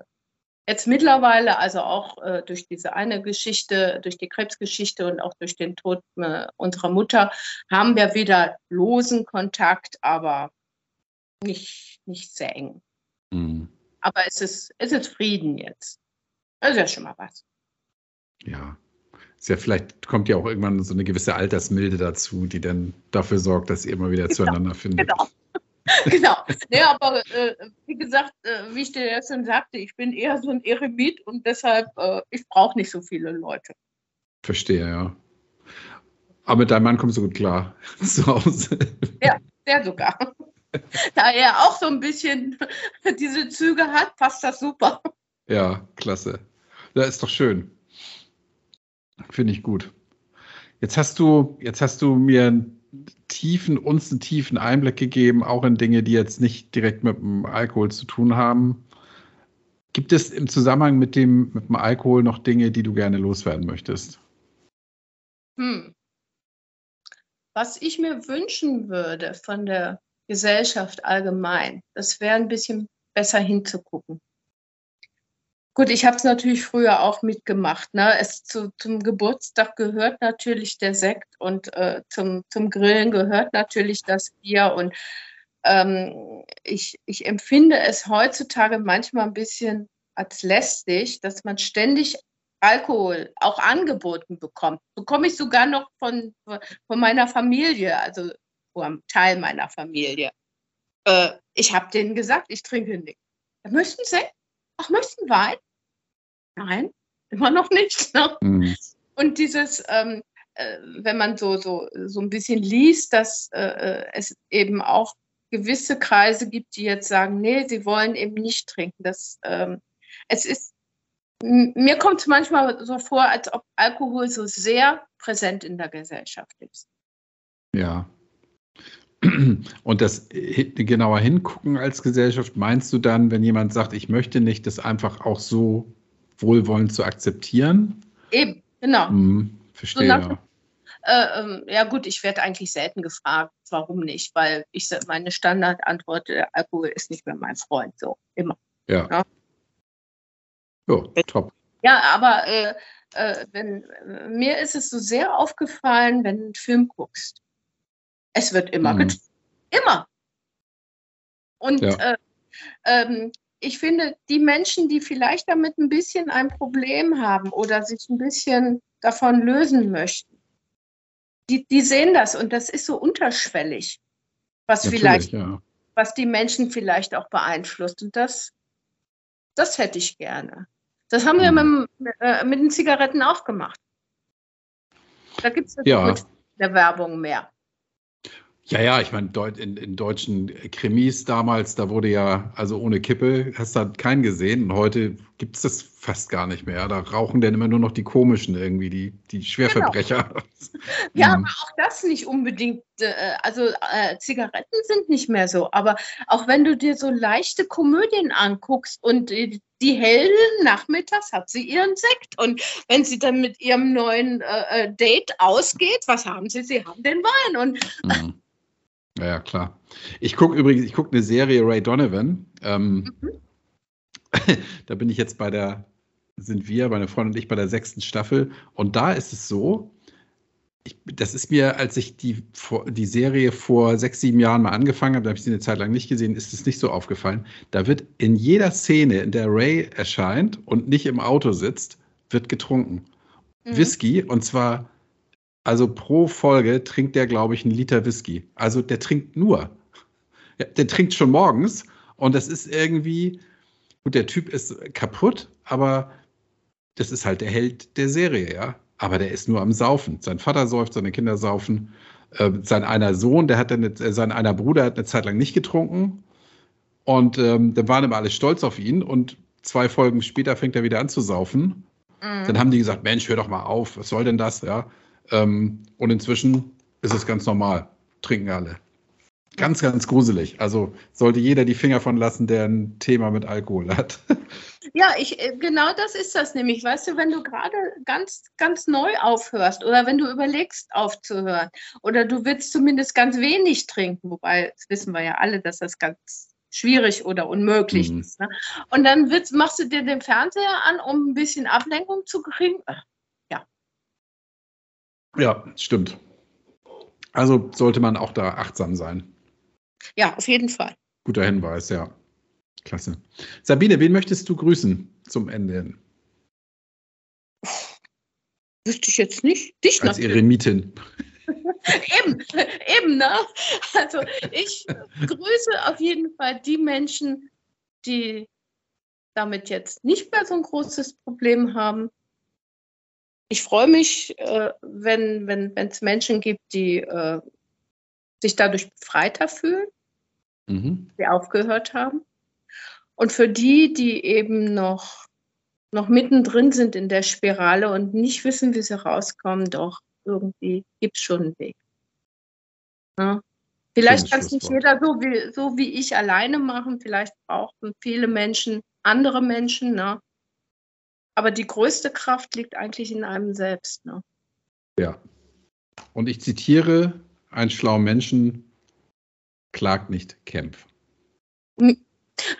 Jetzt mittlerweile, also auch äh, durch diese eine Geschichte, durch die Krebsgeschichte und auch durch den Tod äh, unserer Mutter, haben wir wieder losen Kontakt, aber nicht, nicht sehr eng. Hm. Aber es ist, es ist Frieden jetzt. Das ist ja schon mal was. Ja. Ist ja vielleicht kommt ja auch irgendwann so eine gewisse Altersmilde dazu, die dann dafür sorgt, dass ihr immer wieder zueinander findet. Genau. genau. Nee, aber äh, wie gesagt, äh, wie ich dir ja schon sagte, ich bin eher so ein Eremit und deshalb, äh, ich brauche nicht so viele Leute. Verstehe, ja. Aber mit deinem Mann kommst du gut klar zu Hause. Der sogar. da er auch so ein bisschen diese Züge hat, passt das super. Ja, klasse. Ja, ist doch schön. Finde ich gut. Jetzt hast du, jetzt hast du mir einen tiefen, uns einen tiefen Einblick gegeben, auch in Dinge, die jetzt nicht direkt mit dem Alkohol zu tun haben. Gibt es im Zusammenhang mit dem, mit dem Alkohol noch Dinge, die du gerne loswerden möchtest? Hm. Was ich mir wünschen würde von der Gesellschaft allgemein, das wäre ein bisschen besser hinzugucken. Gut, ich habe es natürlich früher auch mitgemacht. Ne? Es zu, zum Geburtstag gehört natürlich der Sekt und äh, zum, zum Grillen gehört natürlich das Bier. Und ähm, ich, ich empfinde es heutzutage manchmal ein bisschen als lästig, dass man ständig Alkohol auch angeboten bekommt. Bekomme ich sogar noch von, von meiner Familie, also vom Teil meiner Familie. Äh, ich habe denen gesagt, ich trinke nichts. Möchten Sie? Ach, möchten Wein? Nein, immer noch nicht. Ne? Mhm. Und dieses, ähm, äh, wenn man so, so, so ein bisschen liest, dass äh, es eben auch gewisse Kreise gibt, die jetzt sagen, nee, sie wollen eben nicht trinken. Das, ähm, es ist, mir kommt es manchmal so vor, als ob Alkohol so sehr präsent in der Gesellschaft ist. Ja. Und das genauer hingucken als Gesellschaft, meinst du dann, wenn jemand sagt, ich möchte nicht, das einfach auch so wohlwollend zu akzeptieren? Eben, genau. Hm, verstehe, nach- ja. Äh, ähm, ja gut, ich werde eigentlich selten gefragt, warum nicht, weil ich meine Standardantwort, der Alkohol ist nicht mehr mein Freund, so immer. Ja. Ja. Ja, top. Ja, aber äh, äh, wenn, äh, mir ist es so sehr aufgefallen, wenn du einen Film guckst. Es wird immer Mhm. getrunken. Immer. Und Ja. äh, ähm, ich finde, die Menschen, die vielleicht damit ein bisschen ein Problem haben oder sich ein bisschen davon lösen möchten, die, die sehen das und das ist so unterschwellig, was Natürlich, vielleicht, ja. was die Menschen vielleicht auch beeinflusst. Und das, das hätte ich gerne. Das haben wir Mhm. mit, äh, mit den Zigaretten auch gemacht. Da gibt es Ja. der Werbung mehr. Ja, ja, ich meine, in, in deutschen Krimis damals, da wurde ja, also ohne Kippe, hast du keinen gesehen. Und heute gibt es das fast gar nicht mehr. Da rauchen dann immer nur noch die komischen irgendwie, die, die Schwerverbrecher. Ja, Mhm. aber auch das nicht unbedingt äh, also äh, Zigaretten sind nicht mehr so, aber auch wenn du dir so leichte Komödien anguckst und die, die Heldin nachmittags hat sie ihren Sekt und wenn sie dann mit ihrem neuen äh, äh Date ausgeht, was haben sie? Sie haben den Wein und mhm. Ja, klar. Ich gucke übrigens, ich gucke eine Serie Ray Donovan. Ähm, mhm. da bin ich jetzt bei der, sind wir, meine Freundin und ich, bei der sechsten Staffel. Und da ist es so, ich, das ist mir, als ich die, die Serie vor sechs, sieben Jahren mal angefangen habe, da habe ich sie eine Zeit lang nicht gesehen, ist es nicht so aufgefallen. Da wird in jeder Szene, in der Ray erscheint und nicht im Auto sitzt, wird getrunken. Mhm. Whisky und zwar also pro Folge trinkt der, glaube ich, einen Liter Whisky. Also der trinkt nur. Ja, der trinkt schon morgens und das ist irgendwie, gut, der Typ ist kaputt, aber das ist halt der Held der Serie, ja. Aber der ist nur am Saufen. Sein Vater säuft, seine Kinder saufen. Äh, sein einer Sohn, der hat dann, äh, sein einer Bruder hat eine Zeit lang nicht getrunken. Und ähm, dann waren immer alle stolz auf ihn. Und zwei Folgen später fängt er wieder an zu saufen. Mhm. Dann haben die gesagt: Mensch, hör doch mal auf, was soll denn das? Ja. Ähm, und inzwischen ist es ganz normal. Trinken alle. Ganz, ganz gruselig. Also sollte jeder die Finger von lassen, der ein Thema mit Alkohol hat. Ja, ich, äh, genau das ist das nämlich. Weißt du, wenn du gerade ganz, ganz neu aufhörst oder wenn du überlegst aufzuhören oder du willst zumindest ganz wenig trinken, wobei das wissen wir ja alle, dass das ganz schwierig oder unmöglich mhm. ist. Ne? Und dann willst, machst du dir den Fernseher an, um ein bisschen Ablenkung zu kriegen. Ja, stimmt. Also sollte man auch da achtsam sein. Ja, auf jeden Fall. Guter Hinweis, ja. Klasse. Sabine, wen möchtest du grüßen zum Ende hin? Wüsste ich jetzt nicht. Dich Als Eremitin. eben, eben, ne? Also ich grüße auf jeden Fall die Menschen, die damit jetzt nicht mehr so ein großes Problem haben, ich freue mich, äh, wenn es wenn, Menschen gibt, die äh, sich dadurch befreiter fühlen, mhm. die aufgehört haben. Und für die, die eben noch, noch mittendrin sind in der Spirale und nicht wissen, wie sie rauskommen, doch irgendwie gibt es schon einen Weg. Ja? Vielleicht kann es nicht jeder so wie, so wie ich alleine machen. Vielleicht brauchen viele Menschen andere Menschen. Ne? Aber die größte Kraft liegt eigentlich in einem selbst. Ne? Ja. Und ich zitiere einen schlauen Menschen, klagt nicht, kämpf.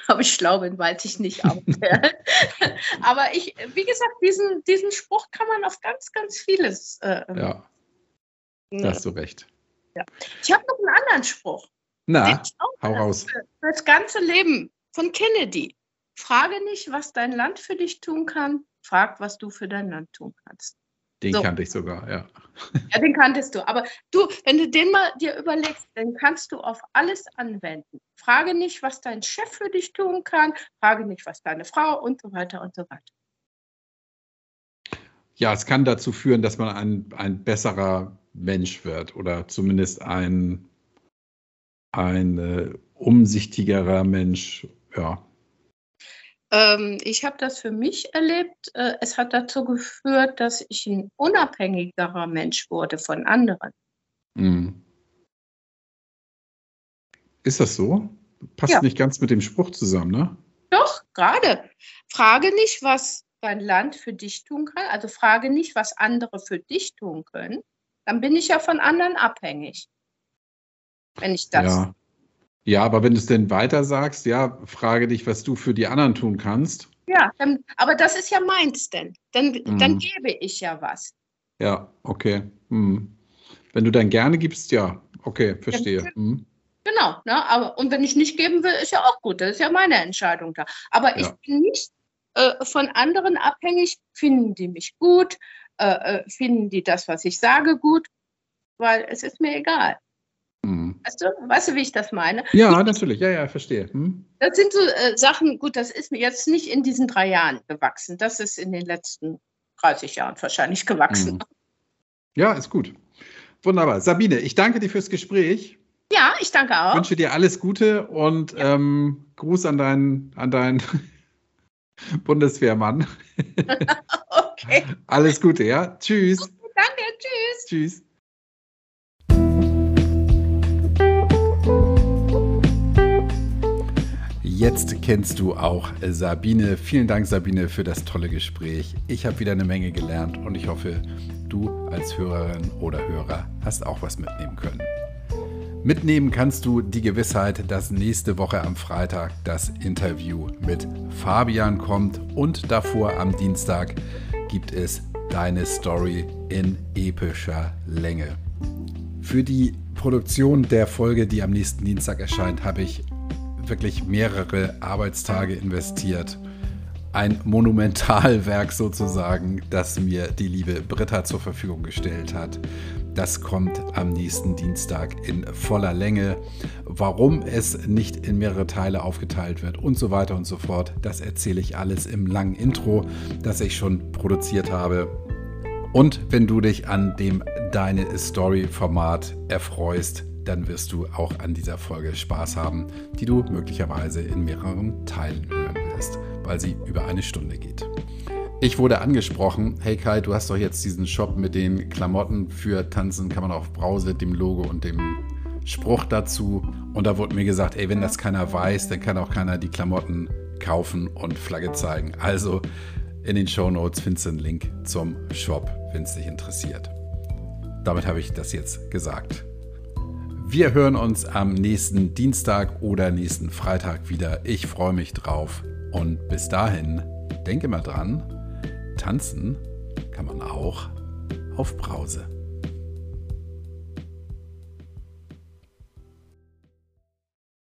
Aber ich schlau bin, weiß ich nicht. Aber, aber ich, wie gesagt, diesen, diesen Spruch kann man auf ganz, ganz vieles. Äh, ja, da hast du recht. Ja. Ich habe noch einen anderen Spruch. Na, hau raus. Das ganze Leben von Kennedy. Frage nicht, was dein Land für dich tun kann, frag, was du für dein Land tun kannst. Den so. kannte ich sogar, ja. Ja, den kanntest du. Aber du, wenn du den mal dir überlegst, dann kannst du auf alles anwenden. Frage nicht, was dein Chef für dich tun kann, frage nicht, was deine Frau und so weiter und so weiter. Ja, es kann dazu führen, dass man ein, ein besserer Mensch wird oder zumindest ein, ein äh, umsichtigerer Mensch. Ja, ähm, ich habe das für mich erlebt. Äh, es hat dazu geführt, dass ich ein unabhängigerer Mensch wurde von anderen. Mhm. Ist das so? Passt ja. nicht ganz mit dem Spruch zusammen, ne? Doch, gerade. Frage nicht, was dein Land für dich tun kann. Also frage nicht, was andere für dich tun können. Dann bin ich ja von anderen abhängig. Wenn ich das ja. Ja, aber wenn du es denn weiter sagst, ja, frage dich, was du für die anderen tun kannst. Ja, dann, aber das ist ja meins denn. Dann, mhm. dann gebe ich ja was. Ja, okay. Mhm. Wenn du dann gerne gibst, ja, okay, verstehe. Mhm. Genau, ne? aber und wenn ich nicht geben will, ist ja auch gut. Das ist ja meine Entscheidung da. Aber ja. ich bin nicht äh, von anderen abhängig. Finden die mich gut? Äh, äh finden die das, was ich sage, gut? Weil es ist mir egal. Mhm. Weißt du, weißt du, wie ich das meine? Ja, natürlich, ja, ja, verstehe. Hm. Das sind so äh, Sachen, gut, das ist mir jetzt nicht in diesen drei Jahren gewachsen. Das ist in den letzten 30 Jahren wahrscheinlich gewachsen. Mhm. Ja, ist gut. Wunderbar. Sabine, ich danke dir fürs Gespräch. Ja, ich danke auch. Ich wünsche dir alles Gute und ja. ähm, Gruß an deinen, an deinen Bundeswehrmann. okay. Alles Gute, ja? Tschüss. Danke, tschüss. Tschüss. Jetzt kennst du auch Sabine. Vielen Dank, Sabine, für das tolle Gespräch. Ich habe wieder eine Menge gelernt und ich hoffe, du als Hörerin oder Hörer hast auch was mitnehmen können. Mitnehmen kannst du die Gewissheit, dass nächste Woche am Freitag das Interview mit Fabian kommt und davor am Dienstag gibt es deine Story in epischer Länge. Für die Produktion der Folge, die am nächsten Dienstag erscheint, habe ich wirklich mehrere Arbeitstage investiert. Ein Monumentalwerk sozusagen, das mir die liebe Britta zur Verfügung gestellt hat. Das kommt am nächsten Dienstag in voller Länge. Warum es nicht in mehrere Teile aufgeteilt wird und so weiter und so fort, das erzähle ich alles im langen Intro, das ich schon produziert habe. Und wenn du dich an dem Deine Story-Format erfreust, dann wirst du auch an dieser Folge Spaß haben, die du möglicherweise in mehreren Teilen hören wirst, weil sie über eine Stunde geht. Ich wurde angesprochen, hey Kai, du hast doch jetzt diesen Shop mit den Klamotten für Tanzen, kann man auf Brause, dem Logo und dem Spruch dazu. Und da wurde mir gesagt, ey, wenn das keiner weiß, dann kann auch keiner die Klamotten kaufen und Flagge zeigen. Also in den Show Notes findest du einen Link zum Shop, wenn es dich interessiert. Damit habe ich das jetzt gesagt. Wir hören uns am nächsten Dienstag oder nächsten Freitag wieder. Ich freue mich drauf. Und bis dahin, denke mal dran, tanzen kann man auch auf Brause.